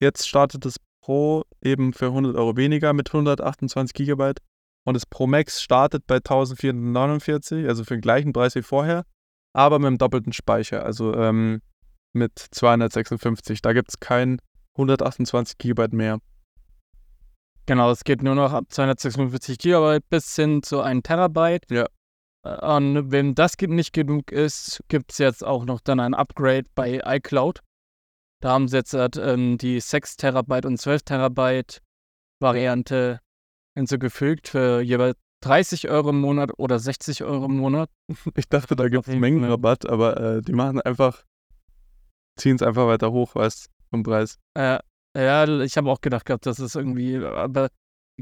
Jetzt startet das Pro eben für 100 Euro weniger mit 128 GB. Und das Pro Max startet bei 1449, also für den gleichen Preis wie vorher, aber mit dem doppelten Speicher, also ähm, mit 256. Da gibt es kein 128 GB mehr. Genau, es geht nur noch ab 256 GB bis hin zu 1 Terabyte. Ja. Und wem das nicht genug ist, gibt es jetzt auch noch dann ein Upgrade bei iCloud. Da haben sie jetzt halt, ähm, die 6 Terabyte und 12 Terabyte Variante hinzugefügt für jeweils 30 Euro im Monat oder 60 Euro im Monat. Ich dachte, da gibt es. Mengenrabatt, aber äh, die machen einfach, ziehen es einfach weiter hoch, weißt du, vom Preis. Äh, ja, ich habe auch gedacht gehabt, das ist irgendwie, aber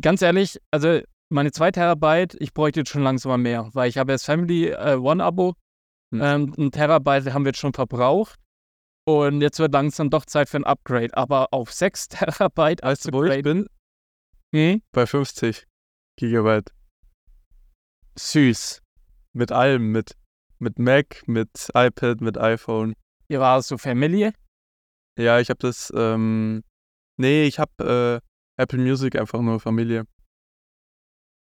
ganz ehrlich, also meine 2 Terabyte, ich bräuchte jetzt schon langsam mal mehr, weil ich habe jetzt Family äh, One Abo, Hm. ähm, ein Terabyte haben wir jetzt schon verbraucht und jetzt wird langsam doch Zeit für ein Upgrade, aber auf 6 Terabyte Weißt du, wo ich bin? Hm? Bei 50 Gigabyte. Süß. Mit allem, mit, mit Mac, mit iPad, mit iPhone. Ihr war so Familie? Ja, ich habe das, ähm, nee, ich habe äh, Apple Music einfach nur Familie.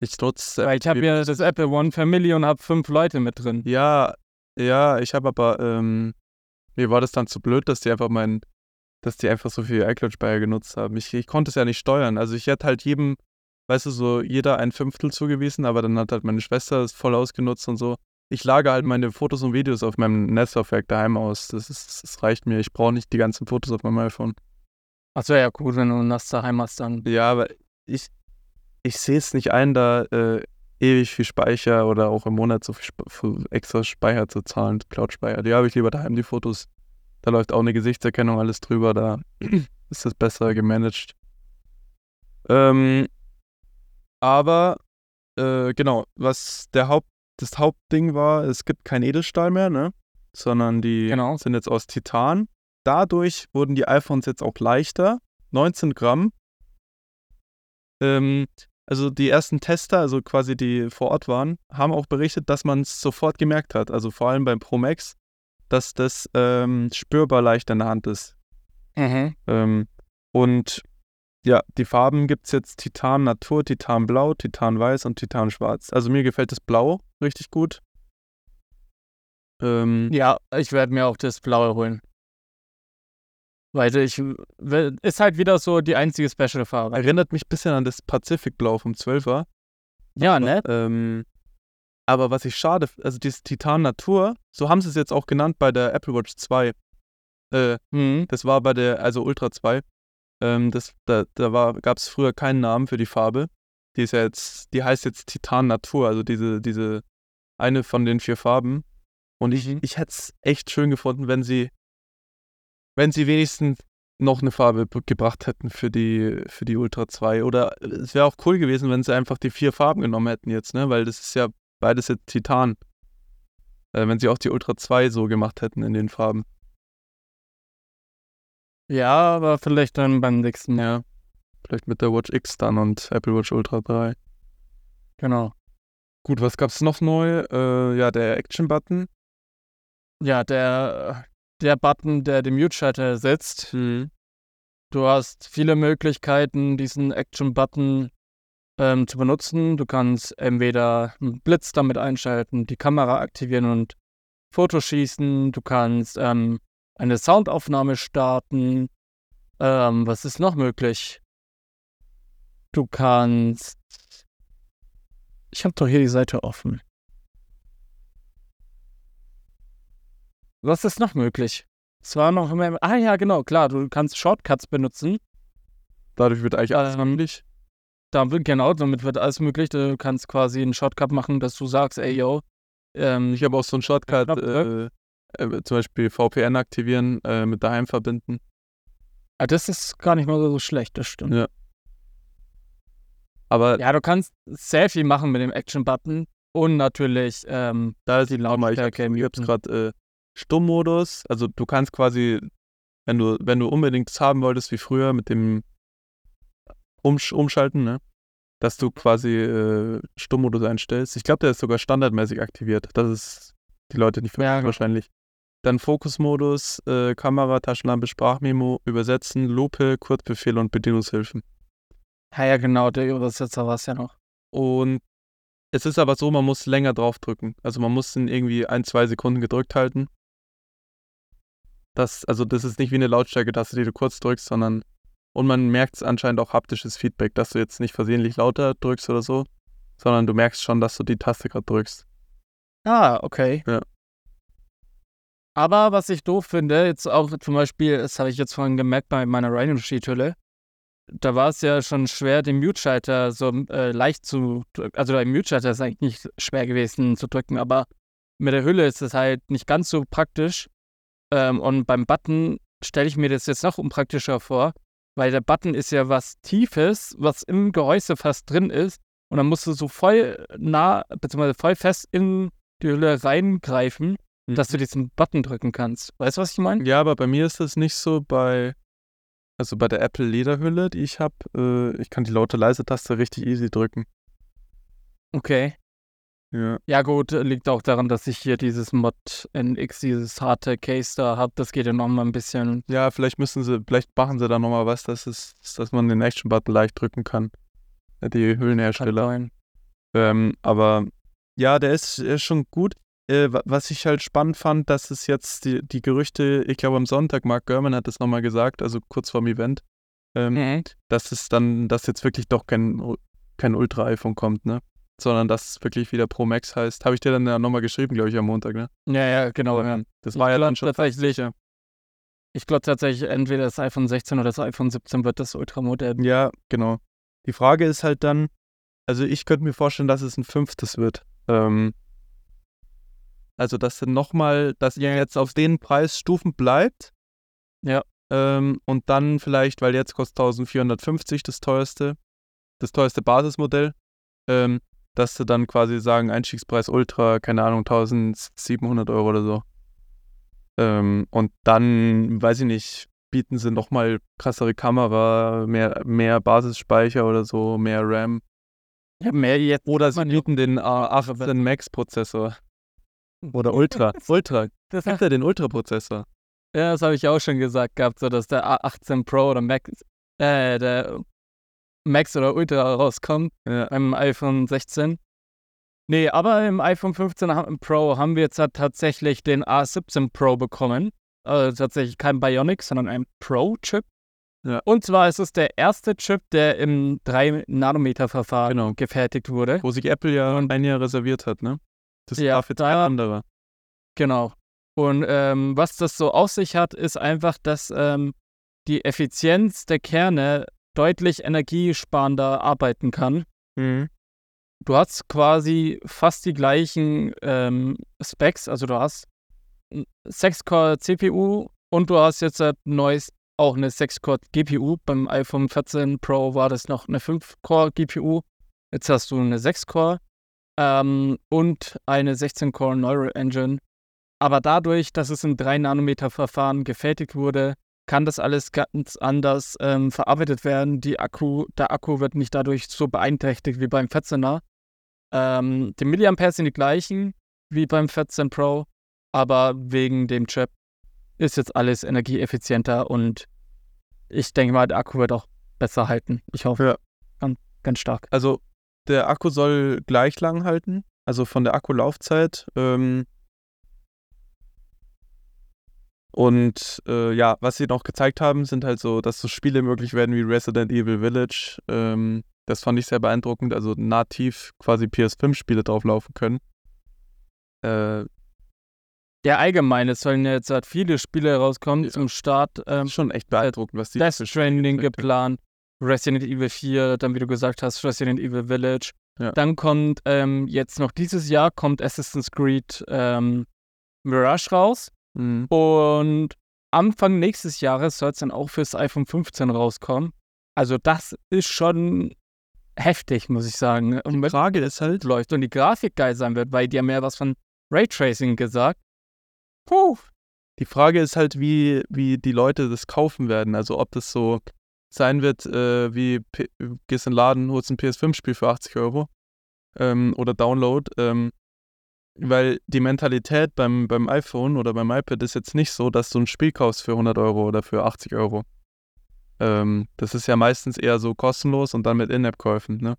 Ich nutze. Weil ich habe ja das Apple One Family und habe fünf Leute mit drin. Ja, ja, ich habe aber, ähm, mir war das dann zu blöd, dass die einfach mein, dass die einfach so viel iCloud-Speicher genutzt haben. Ich, ich konnte es ja nicht steuern. Also ich hätte halt jedem, weißt du, so jeder ein Fünftel zugewiesen, aber dann hat halt meine Schwester es voll ausgenutzt und so. Ich lage halt meine Fotos und Videos auf meinem Netzlaufwerk daheim aus. Das, ist, das reicht mir. Ich brauche nicht die ganzen Fotos auf meinem iPhone. Achso, ja, gut, wenn du ein NAS daheim hast, dann. Ja, aber ich, ich sehe es nicht ein, da äh, ewig viel Speicher oder auch im Monat so viel Sp extra Speicher zu zahlen, Cloud-Speicher. Die habe ich lieber daheim, die Fotos. Da läuft auch eine Gesichtserkennung alles drüber, da ist das besser gemanagt. Ähm, aber äh, genau, was der Haupt, das Hauptding war, es gibt kein Edelstahl mehr, ne? Sondern die genau. sind jetzt aus Titan. Dadurch wurden die iPhones jetzt auch leichter. 19 Gramm. Ähm, also die ersten Tester, also quasi die vor Ort waren, haben auch berichtet, dass man es sofort gemerkt hat. Also vor allem beim Pro Max, dass das ähm, spürbar leicht in der Hand ist. Mhm. Ähm, und ja, die Farben gibt es jetzt Titan Natur, Titan Blau, Titan Weiß und Titan Schwarz. Also mir gefällt das Blau richtig gut. Ähm, ja, ich werde mir auch das Blaue holen. Weil ich, ist halt wieder so die einzige Special-Farbe. Erinnert mich ein bisschen an das Pazifikblau vom 12er. Ja, ne? Ähm, aber was ich schade, also dieses Titan Natur, so haben sie es jetzt auch genannt bei der Apple Watch 2. Äh, mhm. Das war bei der, also Ultra 2. Ähm, das, da da gab es früher keinen Namen für die Farbe. Die ist ja jetzt, die heißt jetzt Titan Natur, also diese, diese eine von den vier Farben. Und ich, mhm. ich hätte es echt schön gefunden, wenn sie wenn sie wenigstens noch eine Farbe gebracht hätten für die, für die Ultra 2. Oder es wäre auch cool gewesen, wenn sie einfach die vier Farben genommen hätten jetzt, ne? Weil das ist ja beides jetzt Titan. Äh, wenn sie auch die Ultra 2 so gemacht hätten in den Farben. Ja, aber vielleicht dann beim nächsten Jahr. Vielleicht mit der Watch X dann und Apple Watch Ultra 3. Genau. Gut, was gab's noch neu? Äh, ja, der Action-Button. Ja, der der Button, der den Mute-Schalter ersetzt. Mhm. Du hast viele Möglichkeiten, diesen Action-Button ähm, zu benutzen. Du kannst entweder einen Blitz damit einschalten, die Kamera aktivieren und Fotos schießen. Du kannst ähm, eine Soundaufnahme starten. Ähm, was ist noch möglich? Du kannst. Ich habe doch hier die Seite offen. Was ist noch möglich? Es war noch immer. Ah ja, genau, klar, du kannst Shortcuts benutzen. Dadurch wird eigentlich alles ähm, möglich. Damit, genau, damit wird alles möglich. Du kannst quasi einen Shortcut machen, dass du sagst, ey yo. Ähm, ich habe auch so einen Shortcut, äh, äh, zum Beispiel VPN aktivieren, äh, mit daheim verbinden. Ah, das ist gar nicht mal so schlecht, das stimmt. Ja. Aber. Ja, du kannst sehr viel machen mit dem Action-Button und natürlich ähm, da ist die Lautstärke. Ich, ich habe es gerade äh, Stummmodus. Also du kannst quasi, wenn du, wenn du unbedingt es haben wolltest wie früher mit dem Umsch Umschalten, ne? Dass du quasi äh, Stummmodus einstellst. Ich glaube, der ist sogar standardmäßig aktiviert. Das ist die Leute nicht ja, genau. wahrscheinlich. Dann Fokusmodus, äh, Kamera, Taschenlampe, Sprachmemo, Übersetzen, Lupe, Kurzbefehle und Bedienungshilfen. Ja, ja, genau, der Übersetzer war es ja noch. Und es ist aber so, man muss länger draufdrücken. Also man muss ihn irgendwie ein, zwei Sekunden gedrückt halten. Das, also das ist nicht wie eine Lautstärke-Taste, die du kurz drückst, sondern und man merkt es anscheinend auch haptisches Feedback, dass du jetzt nicht versehentlich lauter drückst oder so, sondern du merkst schon, dass du die Taste gerade drückst. Ah, okay. Ja. Aber was ich doof finde, jetzt auch zum Beispiel, das habe ich jetzt vorhin gemerkt bei meiner Rhino-Sheet-Hülle, da war es ja schon schwer, den Mute-Schalter so äh, leicht zu drücken. Also der Mute-Schalter ist eigentlich nicht schwer gewesen zu drücken, aber mit der Hülle ist es halt nicht ganz so praktisch, ähm, und beim Button stelle ich mir das jetzt noch unpraktischer vor, weil der Button ist ja was Tiefes, was im Gehäuse fast drin ist. Und dann musst du so voll nah, beziehungsweise voll fest in die Hülle reingreifen, mhm. dass du diesen Button drücken kannst. Weißt du, was ich meine? Ja, aber bei mir ist das nicht so bei, also bei der Apple Lederhülle, die ich habe. Äh, ich kann die laute leise Taste richtig easy drücken. Okay. Ja. Ja gut, liegt auch daran, dass ich hier dieses Mod NX, dieses harte Case da habe. Das geht ja nochmal ein bisschen. Ja, vielleicht müssen sie, vielleicht machen sie da nochmal was, dass es, dass man den Action-Button leicht drücken kann. Äh, Die Hüllenhersteller. sein. Ähm, aber ja, der ist, ist schon gut. Äh, wa- was ich halt spannend fand, dass es jetzt die, die Gerüchte, ich glaube am Sonntag, Mark Gurman hat das nochmal gesagt, also kurz vorm Event, ähm, Mhm. dass es dann, dass jetzt wirklich doch kein, kein Ultra-iPhone kommt, ne? Sondern dass es wirklich wieder Pro Max heißt. Habe ich dir dann ja nochmal geschrieben, glaube ich, am Montag, ne? Ja, ja, genau. Ja. Das war ja dann schon tatsächlich. Ich glaube tatsächlich, entweder das iPhone 16 oder das iPhone 17 wird das Ultramodell. Ja, genau. Die Frage ist halt dann, also ich könnte mir vorstellen, dass es ein fünftes wird. Ähm, also, dass dann nochmal, dass ihr jetzt auf den Preisstufen bleibt. Ja. Ähm, und dann vielleicht, weil jetzt kostet 1450 das teuerste, das teuerste Basismodell, ähm, dass sie dann quasi sagen, Einstiegspreis Ultra, keine Ahnung, 1700 Euro oder so. Ähm, und dann, weiß ich nicht, bieten sie nochmal krassere Kamera, mehr, mehr Basisspeicher oder so, mehr RAM. Ja, mehr jetzt. Oder sie bieten den A18 Max Prozessor. Oder Ultra. Ultra. Das, Gibt er den Ultra-Prozessor? ja, das habe ich auch schon gesagt gehabt, so dass der A18 Pro oder Max, äh, der Max oder Ultra rauskommt Ja. beim iPhone 16. Nee, aber im iPhone 15 ha- Pro haben wir jetzt halt tatsächlich den A17 Pro bekommen. Also tatsächlich kein Bionic, sondern ein Pro-Chip. Ja. Und zwar ist es der erste Chip, der im 3-Nanometer-Verfahren Genau. gefertigt wurde. Wo sich Apple ja ein Jahr reserviert hat, ne? Das Ja, darf jetzt kein da- anderer. Genau. Und ähm, was das so auf sich hat, ist einfach, dass ähm, die Effizienz der Kerne deutlich energiesparender arbeiten kann. Mhm. Du hast quasi fast die gleichen ähm, Specs, also du hast ein 6-Core CPU und du hast jetzt ein neues auch eine 6-Core GPU. Beim iPhone 14 Pro war das noch eine 5-Core GPU. Jetzt hast du eine 6-Core ähm, und eine 16-Core Neural Engine. Aber dadurch, dass es im 3-Nanometer-Verfahren gefertigt wurde, kann das alles ganz anders ähm, verarbeitet werden. Die Akku, der Akku wird nicht dadurch so beeinträchtigt wie beim 14er. Ähm, die Milliampere sind die gleichen wie beim 14 Pro, aber wegen dem Chip ist jetzt alles energieeffizienter und ich denke mal, der Akku wird auch besser halten. Ich hoffe, Ja. ganz, ganz stark. Also, der Akku soll gleich lang halten. Also von der Akkulaufzeit. Ähm, und äh, ja, was sie noch gezeigt haben, sind halt so, dass so Spiele möglich werden wie Resident Evil Village. Ähm, das fand ich sehr beeindruckend. Also nativ quasi PS5-Spiele drauflaufen können. Äh, Ja, allgemein, es sollen jetzt halt viele Spiele rauskommen Ja. zum Start. Ähm, schon echt beeindruckend, was die Death Stranding geplant, Resident Evil 4, dann wie du gesagt hast, Resident Evil Village. Ja. Dann kommt ähm, jetzt noch dieses Jahr kommt Assassin's Creed ähm, Mirage raus Mhm. und Anfang nächstes Jahres soll es dann auch fürs iPhone 15 rauskommen. Also das ist schon heftig, muss ich sagen. Und Die Frage ist halt, läuft und die Grafik geil sein wird, weil die haben ja was von Raytracing gesagt. Puh. Die Frage ist halt, wie, wie die Leute das kaufen werden. Also ob das so sein wird, äh, wie P gehst in den Laden, holst ein PS5-Spiel für 80 Euro ähm, oder Download. Ähm, weil die Mentalität beim, beim iPhone oder beim iPad ist jetzt nicht so, dass du ein Spiel kaufst für 100 Euro oder für 80 Euro. Ähm, das ist ja meistens eher so kostenlos und dann mit In-App-Käufen, ne?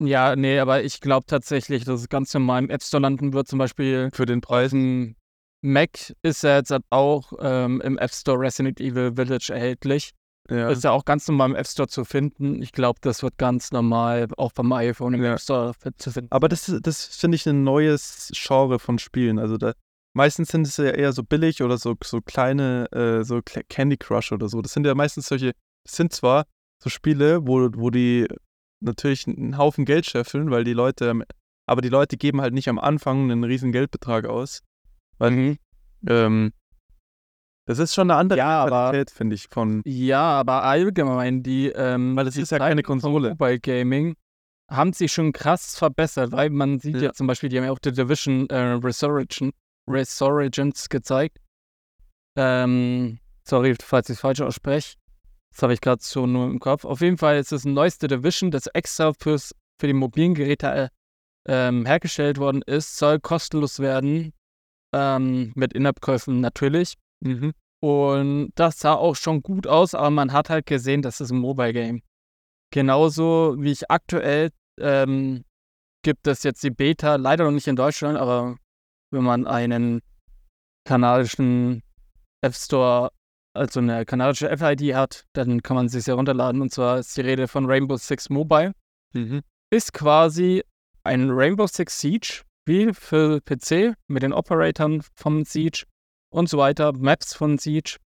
Ja, nee, aber ich glaube tatsächlich, dass es ganz normal im App Store landen wird. Zum Beispiel Für den Preis. ein Mac ist ja jetzt auch ähm, im App Store Resident Evil Village erhältlich. Ja. Ist ja auch ganz normal im App Store zu finden. Ich glaube, das wird ganz normal auch beim iPhone im Ja. App Store zu finden. Aber das, das finde ich ein neues Genre von Spielen. Also da, meistens sind es ja eher so billig oder so, so kleine, äh, so Candy Crush oder so. Das sind ja meistens solche, das sind zwar so Spiele, wo, wo die natürlich einen Haufen Geld scheffeln, weil die Leute, aber die Leute geben halt nicht am Anfang einen riesen Geldbetrag aus. Weil, Mhm. ähm, das ist schon eine andere Ja, Qualität, finde ich, von, Ja, aber allgemein, die, ähm, weil es die ist ja keine Konsole. Mobile Gaming haben sich schon krass verbessert, weil man sieht ja, Ja. zum Beispiel, die haben ja auch The Division äh, Resurrection, Resurgence gezeigt. Ähm, sorry, falls ich es falsch ausspreche. Das habe ich gerade so nur im Kopf. Auf jeden Fall ist es ein neues The Division, das extra fürs, für die mobilen Geräte äh, ähm, hergestellt worden ist, soll kostenlos werden. Ähm, mit In-App-Käufen natürlich. Mhm. Und das sah auch schon gut aus, aber man hat halt gesehen, das ist ein Mobile-Game. Genauso wie ich aktuell ähm, gibt es jetzt die Beta, leider noch nicht in Deutschland, aber wenn man einen kanadischen App Store, also eine kanadische App-ID hat, dann kann man sich herunterladen. Und zwar ist die Rede von Rainbow Six Mobile. Mhm. Ist quasi ein Rainbow Six Siege, wie für PC, mit den Operatoren vom Siege und so weiter, Maps von Siege.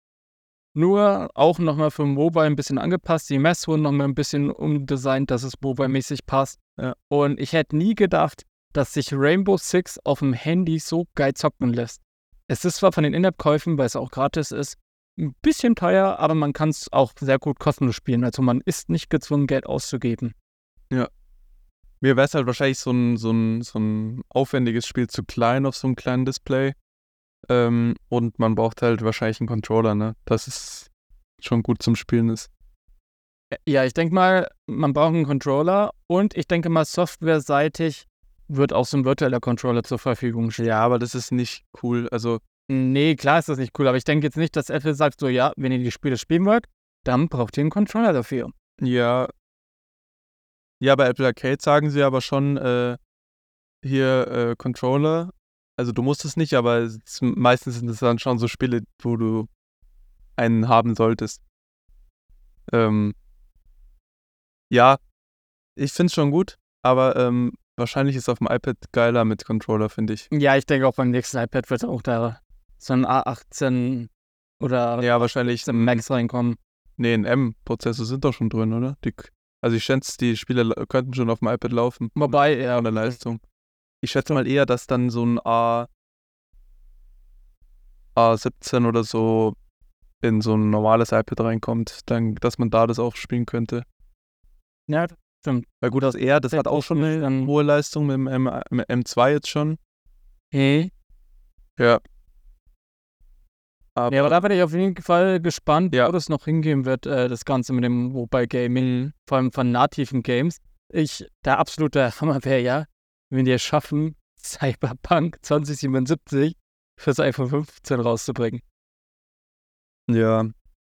Nur auch nochmal für Mobile ein bisschen angepasst. Die Maps wurden nochmal ein bisschen umdesignt, dass es mobile-mäßig passt. Ja. Und ich hätte nie gedacht, dass sich Rainbow Six auf dem Handy so geil zocken lässt. Es ist zwar von den In-App-Käufen, weil es auch gratis ist, ein bisschen teuer, aber man kann es auch sehr gut kostenlos spielen. Also man ist nicht gezwungen, Geld auszugeben. Mir wäre es halt wahrscheinlich so ein, so, ein, so ein aufwendiges Spiel zu klein auf so einem kleinen Display. Ähm, und man braucht halt wahrscheinlich einen Controller, ne? Dass es schon gut zum Spielen ist. Ja, ich denke mal, man braucht einen Controller und ich denke mal, softwareseitig wird auch so ein virtueller Controller zur Verfügung stehen. Ja, aber das ist nicht cool. Also, Nee, klar ist das nicht cool, aber ich denke jetzt nicht, dass Apple sagt so, ja, wenn ihr die Spiele spielen wollt, dann braucht ihr einen Controller dafür. ja. Ja, bei Apple Arcade sagen sie aber schon, äh, hier äh, Controller. Also du musst es nicht, aber meistens sind es dann schon so Spiele, wo du einen haben solltest. Ähm, ja, ich finde es schon gut, aber ähm, wahrscheinlich ist auf dem iPad geiler mit Controller, finde ich. Ja, ich denke auch beim nächsten iPad wird auch da so ein A18 oder Ja, wahrscheinlich. ein Max reinkommen. Nee, ein M-Prozessor sind doch schon drin, oder? Die, also ich schätze, die Spiele könnten schon auf dem iPad laufen. Wobei, ja, Von der Leistung. Ich schätze mal eher, dass dann so ein A A17 oder so in so ein normales iPad reinkommt, dann, dass man da das auch spielen könnte. ja, stimmt. Weil gut, das R, das hat auch schon eine hohe Leistung mit dem M, mit dem M2 jetzt schon. hey. Ja. Aber, Ja, aber da bin ich auf jeden Fall gespannt, Ja. wo das noch hingehen wird, äh, das Ganze mit dem Mobile Gaming, vor allem von nativen Games. Ich, der absolute Hammer wäre ja, wenn die es schaffen, Cyberpunk 2077 fürs iPhone 15 rauszubringen. ja.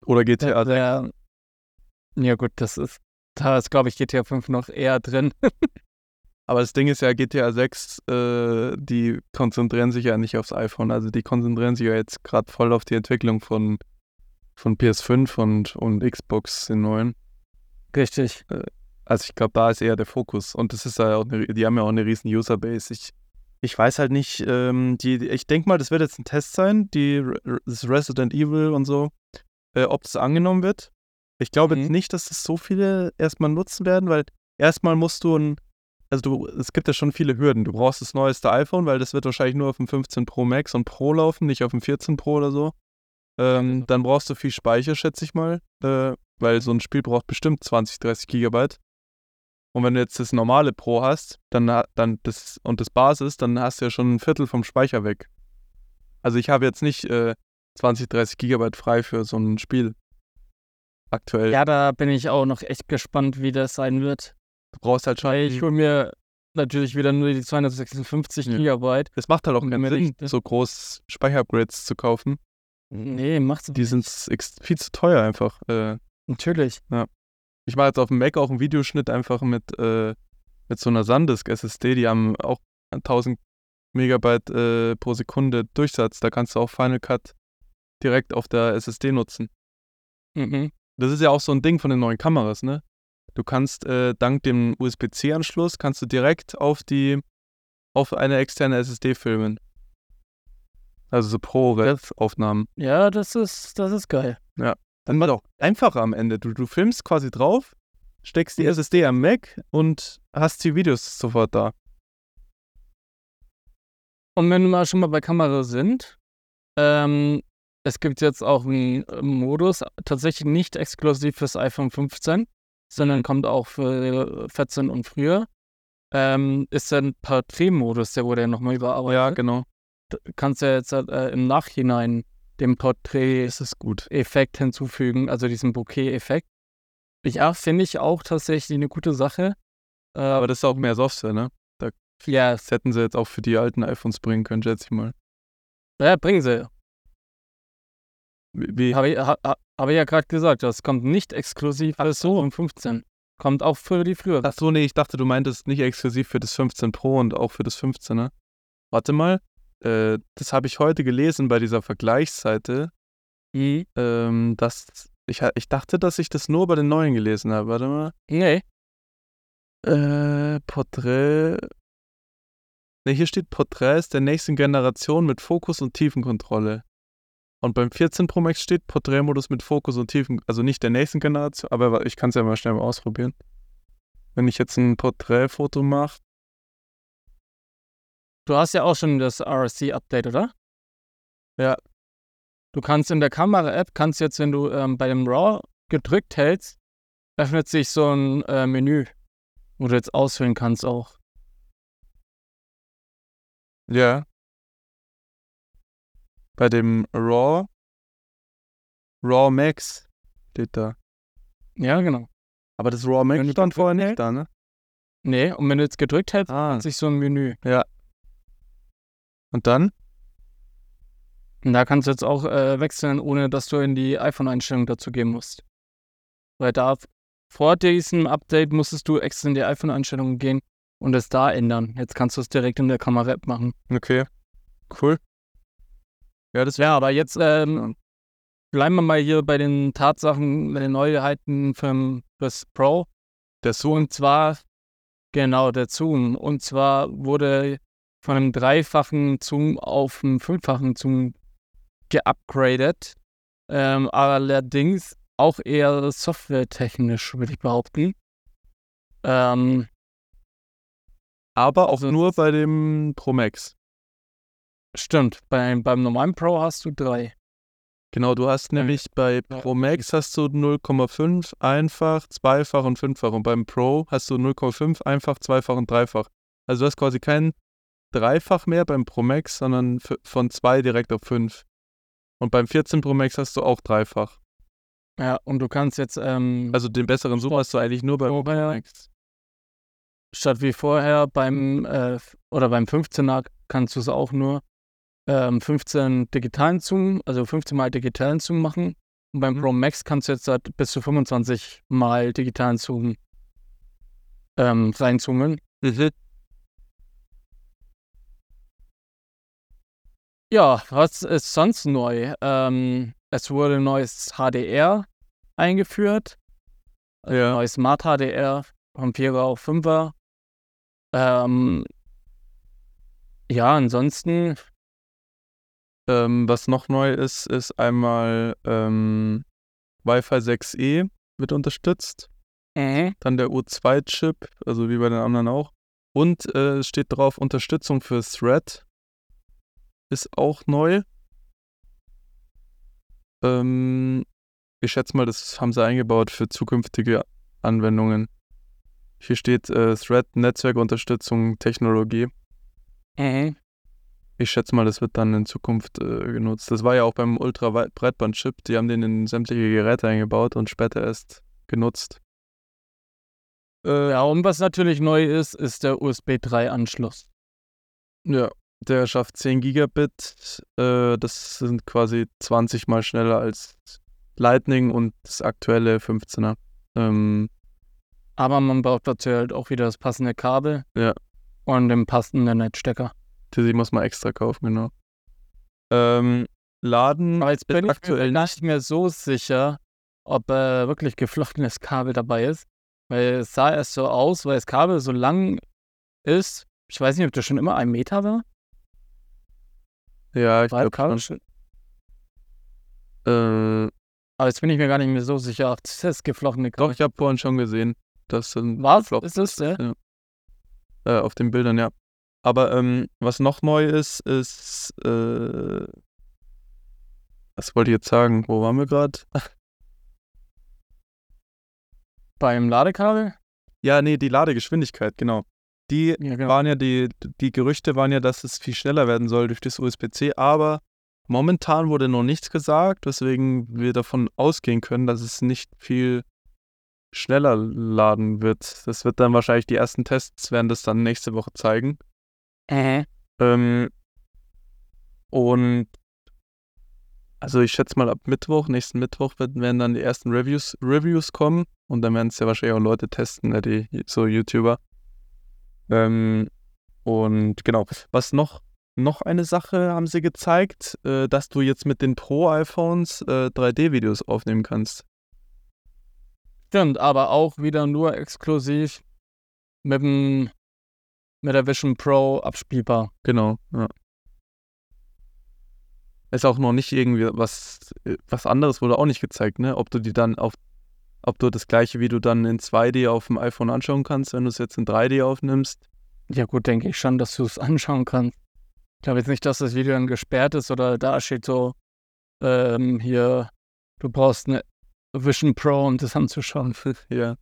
Oder GTA. Das wär, ja gut, das ist, da ist glaube ich GTA 5 noch eher drin. Aber das Ding ist ja, GTA 6, äh, die konzentrieren sich ja nicht aufs iPhone. Also die konzentrieren sich ja jetzt gerade voll auf die Entwicklung von, von PS5 und, und Xbox, den neuen. Richtig. Also ich glaube, da ist eher der Fokus. Und das ist ja auch eine, die haben ja auch eine riesen Userbase. Ich, ich weiß halt nicht, ähm, die, ich denke mal, das wird jetzt ein Test sein, die das Resident Evil und so, äh, ob das angenommen wird. Ich glaube Mhm. nicht, dass das so viele erstmal nutzen werden, weil erstmal musst du ein, also du, es gibt ja schon viele Hürden. Du brauchst das neueste iPhone, weil das wird wahrscheinlich nur auf dem 15 Pro Max und Pro laufen, nicht auf dem 14 Pro oder so. Ähm, genau. dann brauchst du viel Speicher, schätze ich mal, äh, weil so ein Spiel braucht bestimmt 20, 30 Gigabyte. Und wenn du jetzt das normale Pro hast, dann, dann das und das Basis, dann hast du ja schon ein Viertel vom Speicher weg. Also ich habe jetzt nicht äh, 20, 30 Gigabyte frei für so ein Spiel. Aktuell. Ja, da bin ich auch noch echt gespannt, wie das sein wird. Du brauchst halt schon. Ich hole mir natürlich wieder nur die 256 Ja. Gigabyte. Es macht halt auch keinen Sinn, nicht, ne? so groß Speicherupgrades zu kaufen. Nee, macht's Die sind viel zu teuer einfach. Äh, natürlich. Ich mache jetzt auf dem Mac auch einen Videoschnitt einfach mit, äh, mit so einer SanDisk SSD. Die haben auch 1000 Megabyte äh, pro Sekunde Durchsatz. Da kannst du auch Final Cut direkt auf der SSD nutzen. Mhm. Das ist ja auch so ein Ding von den neuen Kameras, ne? Du kannst äh, dank dem USB-C-Anschluss kannst du direkt auf die auf eine externe SSD filmen. Also so Pro-Aufnahmen. Ja, das ist, das ist geil. Dann war doch einfacher am Ende. Du, du filmst quasi drauf, steckst die. SSD am Mac und hast die Videos sofort da. Und wenn wir mal schon mal bei Kamera sind, ähm, es gibt jetzt auch einen äh, Modus, tatsächlich nicht exklusiv fürs iPhone 15, sondern kommt auch für 14 und früher. Ähm, ist ein Porträtmodus, der wurde ja nochmal überarbeitet. genau. Du kannst ja jetzt äh, im Nachhinein dem Porträt ist gut. Effekt hinzufügen, also diesen Bokeh-Effekt. Ja, finde ich auch tatsächlich eine gute Sache. Äh, Aber das ist auch mehr Software, ne? Da Ja, Das hätten sie jetzt auch für die alten iPhones bringen können, schätze ich mal. ja bringen sie. Wie, Habe ich, ha, ha- habe ich ja gerade gesagt, das kommt nicht exklusiv für das iPhone 15. Kommt auch für die frühere. Ach so, nee, ich dachte, du meintest nicht exklusiv für das 15 Pro und auch für das 15er. Warte mal, äh, das habe ich heute gelesen bei dieser Vergleichsseite, Mhm. ähm, dass ich, ich dachte, dass ich das nur bei den neuen gelesen habe. Warte mal. Nee, Äh, Porträt. Ne, hier steht Porträts der nächsten Generation mit Fokus und Tiefenkontrolle. Und beim 14 Pro Max steht Porträtmodus mit Fokus und Tiefen, also nicht der nächsten Generation, aber ich kann es ja mal schnell mal ausprobieren. Wenn ich jetzt ein Porträtfoto mache, du hast ja auch schon das RC-Update, oder? Ja. Du kannst in der Kamera-App, kannst jetzt, wenn du ähm, bei dem RAW gedrückt hältst, öffnet sich so ein äh, Menü, wo du jetzt auswählen kannst auch. ja. Bei dem RAW, RAW Max steht da. Ja, genau. Aber das RAW Max stand vorher nicht da, ne? Nee, und wenn du jetzt gedrückt hältst, Ah. öffnet sich so ein Menü. Und dann? Und da kannst du jetzt auch äh, wechseln, ohne dass du in die iPhone-Einstellung dazu gehen musst. Weil da vor diesem Update musstest du extra in die iPhone-Einstellungen gehen und es da ändern. Jetzt kannst du es direkt in der Kamera-App machen. Okay. Cool. Ja, das Ja, aber jetzt ähm, bleiben wir mal hier bei den Tatsachen, bei den Neuheiten für das Pro. der Zoom. Und zwar, genau, der Zoom. Und zwar wurde von einem dreifachen Zoom auf einen fünffachen Zoom geupgradet. Ähm, allerdings auch eher softwaretechnisch, würde ich behaupten. Ähm, Aber auch Also- nur bei dem Pro Max. stimmt, beim, beim normalen Pro hast du drei. Genau, du hast nämlich bei. Pro Max hast du 0,5 einfach, zweifach und fünffach. Und beim Pro hast du 0,5 einfach, zweifach und dreifach. Also du hast quasi kein Dreifach mehr beim Pro Max, sondern von zwei direkt auf fünf. Und beim 14 Pro Max hast du auch dreifach. Ja, und du kannst jetzt ähm, Also den besseren Zoom hast du eigentlich nur beim Pro Max. statt wie vorher beim äh, oder beim 15er kannst du es auch nur ähm, 15 digitalen Zoom, also 15 mal digitalen Zoom machen. Und beim Mhm. Pro Max kannst du jetzt halt bis zu 25 mal digitalen Zoom ähm, reinzoomen. Ja, was ist sonst neu? Ähm, es wurde ein neues HDR eingeführt. Also Ja. Neues Smart HDR vom 4er auf 5er. Ähm, ja, ansonsten, Ähm, was noch neu ist, ist einmal ähm, Wi-Fi 6E wird unterstützt. äh, Dann der U2-Chip, also wie bei den anderen auch. Und äh, es steht drauf Unterstützung für Thread. Ist auch neu. Ähm, ich schätze mal, das haben sie eingebaut für zukünftige Anwendungen. Hier steht äh, Thread Netzwerkunterstützung Technologie. äh, Ich schätze mal, das wird dann in Zukunft äh, genutzt. Das war ja auch beim Ultra-Breitband-Chip. Die haben den in sämtliche Geräte eingebaut und später erst genutzt. äh, ja, und was natürlich neu ist, ist der USB 3-Anschluss. Ja, der schafft 10 Gigabit. Äh, das sind quasi 20 mal schneller als Lightning und das aktuelle 15er. Ähm, Aber man braucht dazu halt auch wieder das passende Kabel. Ja. Und den passenden Netzstecker. die muss man extra kaufen, genau. Ähm, Laden Aber jetzt bin ich mir aktuell nicht mehr so sicher, ob äh, wirklich geflochtenes Kabel dabei ist. Weil es sah erst so aus, weil das Kabel so lang ist. Ich weiß nicht, ob das schon immer ein Meter war. Ja, ich das glaube schon. Äh, Aber jetzt bin ich mir gar nicht mehr so sicher. Ach, das ist geflochtene doch, Kabel. ich habe vorhin schon gesehen. Das sind Was? Ist es, ja? Ja. Äh, auf den Bildern, ja. Aber ähm, was noch neu ist, ist. Äh, was wollte ich jetzt sagen? Wo waren wir gerade? Beim Ladekabel? Ja, nee, die Ladegeschwindigkeit, genau. Die Ja, genau. waren ja, die, die Gerüchte waren ja, dass es viel schneller werden soll durch das USB-C, aber momentan wurde noch nichts gesagt, weswegen wir davon ausgehen können, dass es nicht viel schneller laden wird. Das wird dann wahrscheinlich, die ersten Tests werden das dann nächste Woche zeigen. Äh. Ähm, und also ich schätze mal ab Mittwoch, nächsten Mittwoch werden, dann die ersten Reviews, Reviews kommen und dann werden es ja wahrscheinlich auch Leute testen, ne, die so YouTuber. Ähm, und genau, was noch? Noch eine Sache haben sie gezeigt, äh, dass du jetzt mit den Pro-iPhones äh, 3D-Videos aufnehmen kannst. Stimmt, aber auch wieder nur exklusiv mit, dem, mit der Vision Pro abspielbar. Genau, ja. Ist auch noch nicht irgendwie was, äh, was anderes wurde auch nicht gezeigt, ne? Ob du die dann auf, ob du das gleiche Video dann in 2D auf dem iPhone anschauen kannst, wenn du es jetzt in 3D aufnimmst. Ja gut, denke ich schon, dass du es anschauen kannst. Ich glaube jetzt nicht, dass das Video dann gesperrt ist oder da steht so, ähm, hier, du brauchst eine Vision Pro, um das anzuschauen. ja.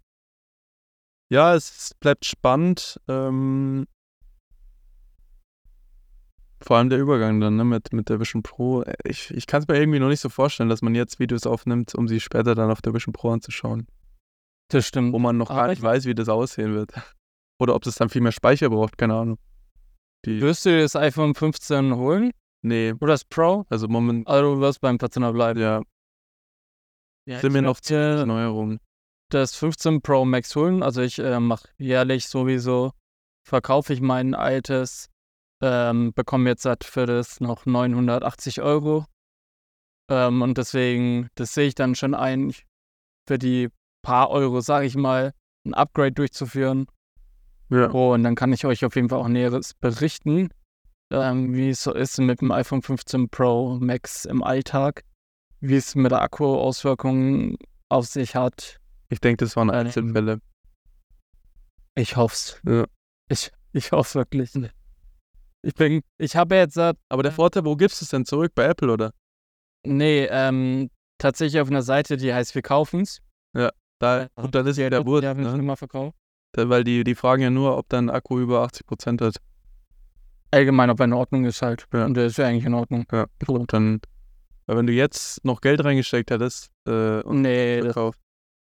Ja, es bleibt spannend. Ähm, vor allem der Übergang dann, ne, mit, mit der Vision Pro. Ich, ich kann es mir irgendwie noch nicht so vorstellen, dass man jetzt Videos aufnimmt, um sie später dann auf der Vision Pro anzuschauen. Das stimmt. Wo man noch gar nicht weiß, wie das aussehen wird. Oder ob das dann viel mehr Speicher braucht, keine Ahnung. Die Wirst du das iPhone 15 holen? Nee. Oder das Pro? Also moment. Also du wirst beim 14er bleiben. Ja. ja Sind mir noch Neuerungen. Das 15 Pro Max holen. Also ich äh, mache jährlich sowieso, verkaufe ich mein altes ähm, bekomme jetzt halt für das noch 980 Euro. Ähm, und deswegen, das sehe ich dann schon ein, für die paar Euro, sage ich mal, ein Upgrade durchzuführen. Ja. Oh, und dann kann ich euch auf jeden Fall auch Näheres berichten, ähm, wie es so ist mit dem iPhone 15 Pro Max im Alltag, wie es mit der Akku-Auswirkungen auf sich hat. Ich denke, das waren Einzelfälle. Ich hoffe es. Ja. Ich, ich hoffe wirklich. Ich bin, ich habe jetzt. Aber der Vorteil, wo gibst du es denn zurück? Bei Apple oder? Nee, ähm, tatsächlich auf einer Seite, die heißt Wir kaufen's. Ja, da, und dann ist ja der Wurst. Ja, ne? immer verkauft. Da, weil die, die fragen ja nur, ob dein Akku über 80% hat. Allgemein, ob er in Ordnung ist halt. Ja. Und der ist ja eigentlich in Ordnung. Ja, und dann, weil wenn du jetzt noch Geld reingesteckt hättest äh, und nee, verkauft.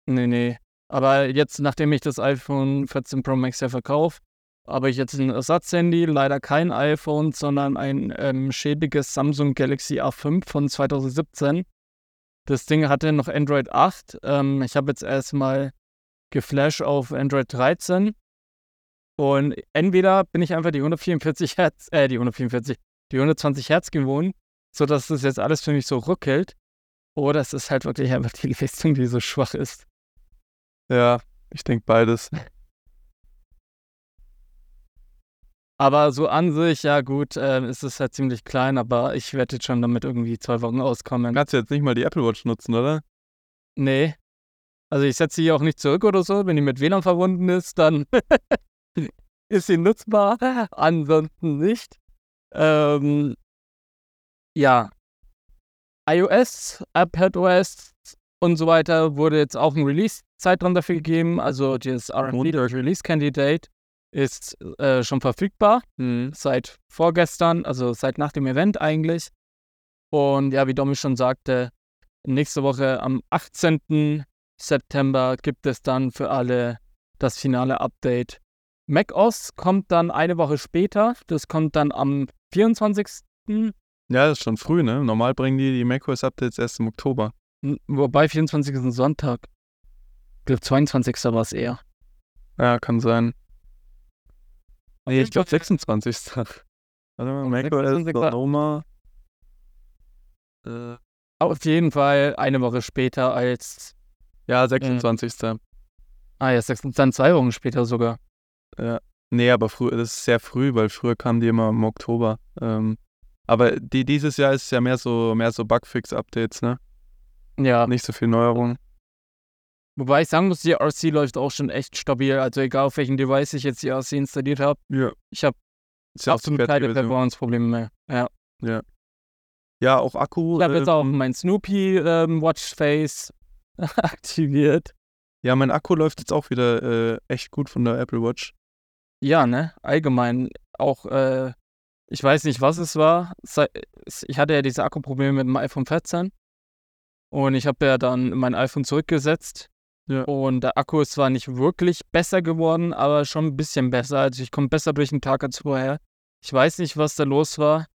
Das, nee, nee. Aber jetzt, nachdem ich das iPhone 14 Pro Max ja verkaufe, habe ich jetzt ein Ersatzhandy, leider kein iPhone, sondern ein ähm, schäbiges Samsung Galaxy A5 von 2017. Das Ding hatte noch Android 8. Ähm, ich habe jetzt erstmal geflasht auf Android 13. Und entweder bin ich einfach die 144 Hertz, äh, die 144, die 120 Hertz gewohnt, sodass das jetzt alles für mich so ruckelt. Oder es ist halt wirklich einfach die Leistung, die so schwach ist. Ja, ich denke beides. Aber so an sich, ja gut, äh, ist es halt ziemlich klein, aber ich werde jetzt schon damit irgendwie zwei Wochen auskommen. Kannst du jetzt nicht mal die Apple Watch nutzen, oder? Nee. Also ich setze sie auch nicht zurück oder so. Wenn die mit WLAN verbunden ist, dann ist sie nutzbar. Ansonsten nicht. Ähm, ja. iOS, iPadOS und so weiter wurde jetzt auch ein Release-Zeitraum dafür gegeben. Also das R&D, Release Candidate, ist äh, schon verfügbar. Mhm. Seit vorgestern, also seit nach dem Event eigentlich. Und ja, wie Domi schon sagte, nächste Woche am 18. September gibt es dann für alle das finale Update. macOS kommt dann eine Woche später. Das kommt dann am 24. Ja, das ist schon früh, ne? Normal bringen die die macOS-Updates erst im Oktober. Wobei 24. ist ein Sonntag. Ich glaube, 22. war es eher. Ja, kann sein. Nee, ich glaube 26. Warte mal, macOS Sonoma. Äh, auf jeden Fall eine Woche später als. Ja, 26. Äh, ah ja, 26, dann zwei Wochen später sogar. Ja. Nee, aber früh, das ist sehr früh, weil früher kamen die immer im Oktober. Ähm, aber die, dieses Jahr ist ja mehr so, mehr so Bugfix-Updates, ne? Ja. Nicht so viel Neuerung. Wobei ich sagen muss, die RC läuft auch schon echt stabil. Also egal auf welchem Device ich jetzt die RC installiert habe. Ja. Ich habe absolut keine Performance-Probleme mehr. Ja. Ja. Ja, auch Akku. Ich habe äh, jetzt auch mein Snoopy ähm, Watchface aktiviert. Ja, mein Akku läuft jetzt auch wieder äh, echt gut von der Apple Watch. Ja, ne? Allgemein auch, äh, ich weiß nicht, was es war. Ich hatte ja diese Akkuprobleme mit dem iPhone 14. Und ich habe ja dann mein iPhone zurückgesetzt. Ja. Und der Akku ist zwar nicht wirklich besser geworden, aber schon ein bisschen besser. Also ich komme besser durch den Tag als vorher. Ich weiß nicht, was da los war.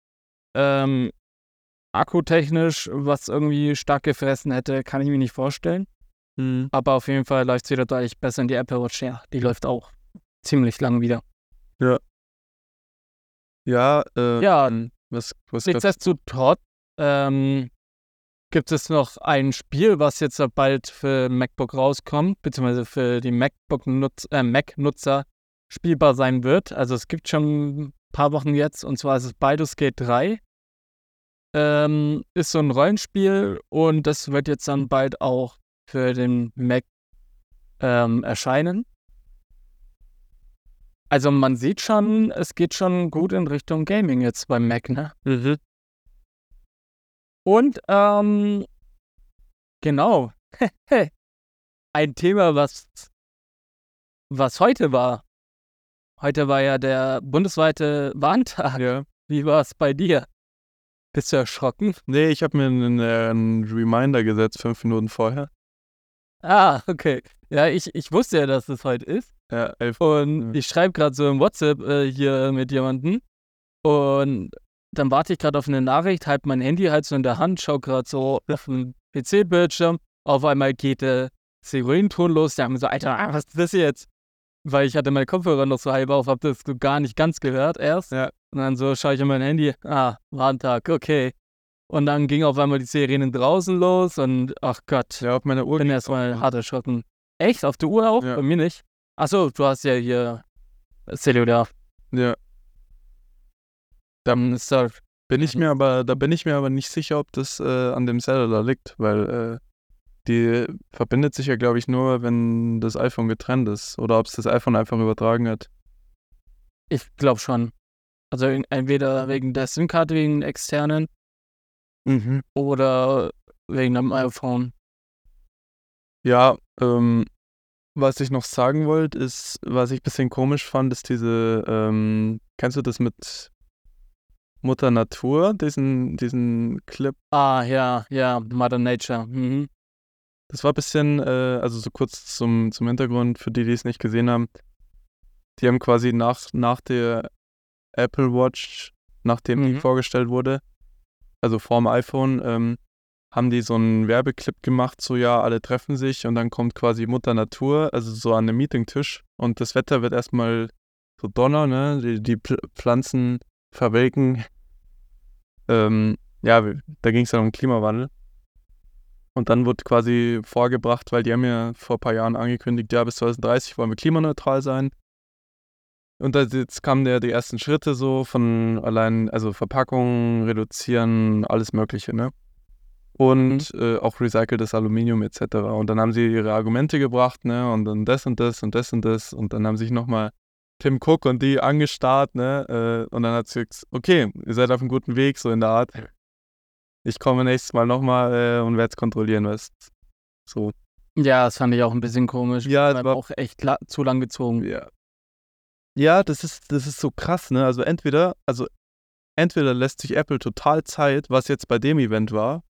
Ähm, akkutechnisch, was irgendwie stark gefressen hätte, kann ich mir nicht vorstellen. Mhm. Aber auf jeden Fall läuft es wieder deutlich besser in die Apple Watch. Ja, die läuft auch ziemlich lang wieder. Ja, äh, Ja, was, was grad- Nichtsdestotrotz ähm, gibt es noch ein Spiel, was jetzt bald für MacBook rauskommt, beziehungsweise für die äh, Mac-Nutzer spielbar sein wird. Also es gibt schon ein paar Wochen jetzt, und zwar ist es Baldur's Gate 3. Ähm, ist so ein Rollenspiel und das wird jetzt dann bald auch für den Mac ähm, erscheinen. Also man sieht schon, es geht schon gut in Richtung Gaming jetzt beim Mac, ne? Mhm. Und ähm, genau. Ein Thema, was, was heute war. Heute war ja der bundesweite Warntag. Ja. Wie war es bei dir? Bist du erschrocken? Nee, ich habe mir einen, äh, einen Reminder gesetzt, fünf Minuten vorher. Ah, okay. Ja, ich, ich wusste ja, dass es heute ist. Ja, elf. Und Ja. ich schreibe gerade so im WhatsApp äh, hier mit jemandem. Und dann warte ich gerade auf eine Nachricht, halt mein Handy halt so in der Hand, schau gerade so auf den PC-Bildschirm. Auf einmal geht der Sirenton los. Die haben so, Alter, ah, was ist das jetzt? Weil ich hatte meine Kopfhörer noch so halb auf, hab das so gar nicht ganz gehört erst. Ja. Und dann so schaue ich in mein Handy. Ah, Warntag, okay. Und dann ging auf einmal die Sirenen draußen los und ach Gott. Ja, auf meiner Uhr. bin erstmal hart erschrocken. Echt? Auf der Uhr auch? Ja. Bei mir nicht. Achso, du hast ja hier Cellular. Ja. Dann ist da. Bin ich mir aber, da bin ich mir aber nicht sicher, ob das äh, an dem Cellular liegt, weil äh, die verbindet sich ja, glaube ich, nur, wenn das iPhone getrennt ist. Oder ob es das iPhone einfach übertragen hat. Ich glaube schon. Also entweder wegen der SIM-Karte, wegen externen Mhm. oder wegen dem iPhone. Ja, ähm, was ich noch sagen wollte, ist, was ich ein bisschen komisch fand, ist diese, ähm, kennst du das mit Mutter Natur, diesen, diesen Clip? Ah, ja, ja, Mother Nature. Mhm. Das war ein bisschen, äh, also so kurz zum, zum Hintergrund, für die, die es nicht gesehen haben. Die haben quasi nach, nach der Apple Watch, nachdem die Mhm. vorgestellt wurde, also vorm iPhone, ähm, haben die so einen Werbeclip gemacht, so ja, alle treffen sich und dann kommt quasi Mutter Natur, also so an einem Meetingtisch und das Wetter wird erstmal so Donner, ne? Die, die Pflanzen verwelken. Ähm, ja, da ging es dann um Klimawandel. Und dann wurde quasi vorgebracht, weil die haben ja vor ein paar Jahren angekündigt, ja, bis 2030 wollen wir klimaneutral sein. Und da jetzt kamen ja die ersten Schritte so von allein, also Verpackungen reduzieren, alles Mögliche, ne? Und äh, auch recyceltes Aluminium etc. Und dann haben sie ihre Argumente gebracht, ne? Und dann das und das und das und das. Und dann haben sich nochmal Tim Cook und die angestarrt, ne? Äh, und dann hat sie gesagt, okay, ihr seid auf einem guten Weg, so in der Art. Ich komme nächstes Mal nochmal äh, und werde es kontrollieren, was so. Ja, das fand ich auch ein bisschen komisch. Ja, Weil war- auch echt la- zu lang gezogen. Ja. Ja, das ist, das ist so krass, ne? Also entweder, also entweder lässt sich Apple total Zeit, was jetzt bei dem Event war,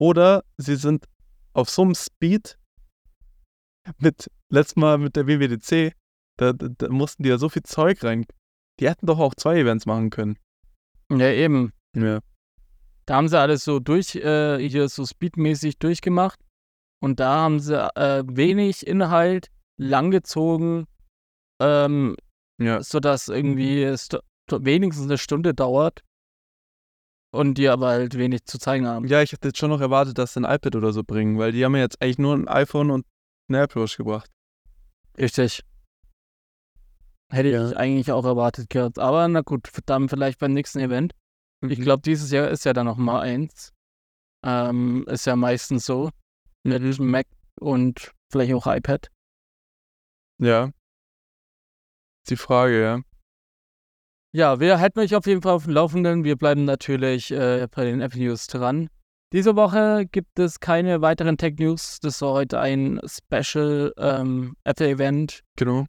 oder sie sind auf so einem Speed mit, letztes Mal mit der WWDC, da, da, da mussten die ja so viel Zeug rein. Die hätten doch auch zwei Events machen können. Ja, eben. Ja. Da haben sie alles so durch, äh, hier so speedmäßig durchgemacht. Und da haben sie äh, wenig Inhalt, langgezogen, ähm, Ja. sodass irgendwie es wenigstens eine Stunde dauert. Und die aber halt wenig zu zeigen haben. Ja, ich hätte jetzt schon noch erwartet, dass sie ein iPad oder so bringen, weil die haben ja jetzt eigentlich nur ein iPhone und eine Apple Watch gebracht. Richtig. Hätte Ja. ich eigentlich auch erwartet gehabt. Aber na gut, dann vielleicht beim nächsten Event. Ich Mhm. glaube, dieses Jahr ist ja dann noch mal eins. Ähm, ist ja meistens so. Mit Mhm. Mac und vielleicht auch iPad. Ja. Die Frage, ja. Ja, wir halten euch auf jeden Fall auf dem Laufenden. Wir bleiben natürlich äh, bei den Apple News dran. Diese Woche gibt es keine weiteren Tech News. Das war heute ein Special ähm, Apple Event. Genau.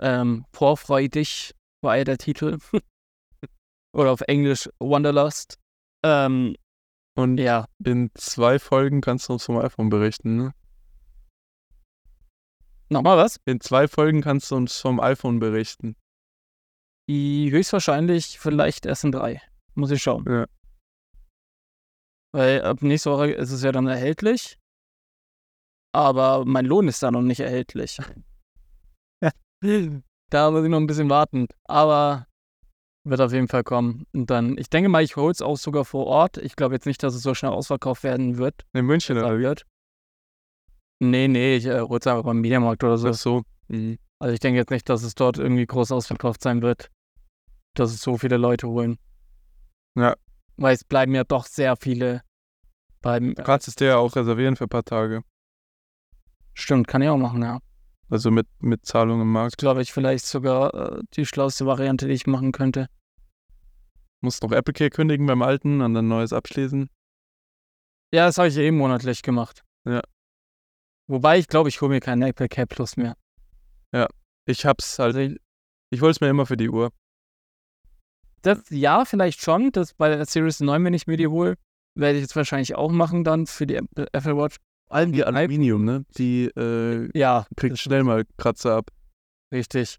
Ähm, Vorfreudig war ja der Titel. Oder auf Englisch Wanderlust. Ähm, Und ja, in zwei Folgen kannst du uns vom iPhone berichten, ne? nochmal was? In zwei Folgen kannst du uns vom iPhone berichten. Die höchstwahrscheinlich vielleicht erst in drei. Muss ich schauen. Ja. Weil ab nächste Woche ist es ja dann erhältlich. Aber mein Lohn ist da noch nicht erhältlich. da muss ich noch ein bisschen warten. Aber wird auf jeden Fall kommen. Und dann, ich denke mal, ich hole es auch sogar vor Ort. Ich glaube jetzt nicht, dass es so schnell ausverkauft werden wird. In München oder? Wird. Nee, nee, ich äh, hole es einfach beim Mediamarkt oder so. Ach so. Mhm. Also ich denke jetzt nicht, dass es dort irgendwie groß ausverkauft sein wird. Dass es so viele Leute holen. Ja. Weil es bleiben ja doch sehr viele beim. Du kannst es dir ja auch reservieren für ein paar Tage. Stimmt, kann ich auch machen, ja. Also mit, mit Zahlung im Das Markt. glaube ich vielleicht sogar äh, die schlauste Variante, die ich machen könnte. Musst noch Apple Care kündigen beim alten und dann neues abschließen. Ja, das habe ich eben monatlich gemacht. Ja. Wobei ich glaube, ich hole mir keinen Apple Care Plus mehr. Ich hab's halt. Also ich, Ich hole es mir immer für die Uhr. das ja, vielleicht schon. Das bei der Series 9, wenn ich mir die hole, werde ich jetzt wahrscheinlich auch machen dann für die Apple Watch. Vor allem die Aluminium, ne? Die äh, Ja, kriegt das- schnell mal Kratzer ab. Richtig.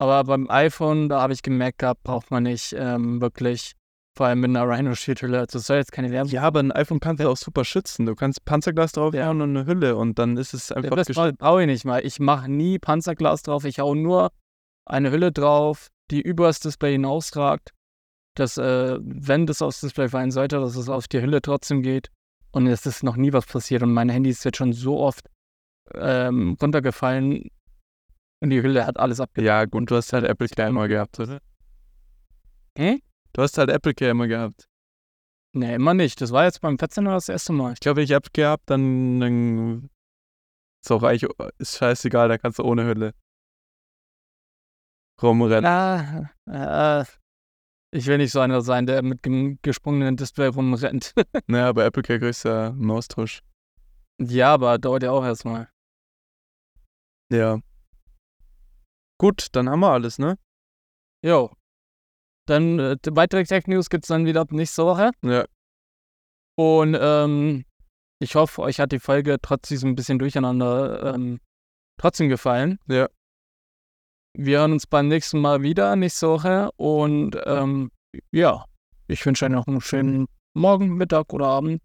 Aber beim iPhone, da habe ich gemerkt gehabt, braucht man nicht ähm, wirklich, vor allem mit einer Rhino-Sheet-Hülle. Also das soll jetzt keine Werbung Ja, aber ein iPhone kannst du auch super schützen. Du kannst Panzerglas draufhauen und eine Hülle und dann ist es einfach Das geschützt. brauche ich nicht mal. Ich mache nie Panzerglas drauf. Ich hau nur eine Hülle drauf, die übers Display hinausragt. Dass, äh, wenn das aufs Display fallen sollte, dass es auf die Hülle trotzdem geht. Und es ist noch nie was passiert. Und mein Handy ist jetzt schon so oft ähm, runtergefallen. Und die Hülle hat alles abgedeckt. Ja, gut, du hast halt Apple Care immer gehabt, oder? Hm? Du hast halt Apple Care immer gehabt. Nee, immer nicht. Das war jetzt beim 14er das erste Mal. Ich glaube, wenn ich Apple Care hab, dann, dann ist auch eigentlich, ist scheißegal, da kannst du ohne Hülle rumrennen. Ah, äh, ich will nicht so einer sein, der mit dem gesprungenen Display rumrennt. Naja, bei Apple Care kriegst du ja einen Austausch. ja, aber dauert ja auch erstmal. Ja. Gut, dann haben wir alles, ne? Jo. Dann äh, weitere Tech News gibt es dann wieder ab nächste Woche. Ja. Und ähm, ich hoffe, euch hat die Folge trotz diesem bisschen Durcheinander ähm, trotzdem gefallen. Ja. Wir hören uns beim nächsten Mal wieder nächste Woche. Und ähm, ja, ich wünsche euch noch einen schönen Morgen, Mittag oder Abend.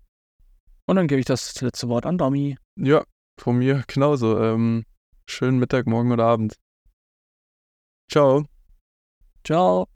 Und dann gebe ich das letzte Wort an Domi. Ja, von mir genauso. Ähm, schönen Mittag, morgen oder Abend. Ciao. Ciao.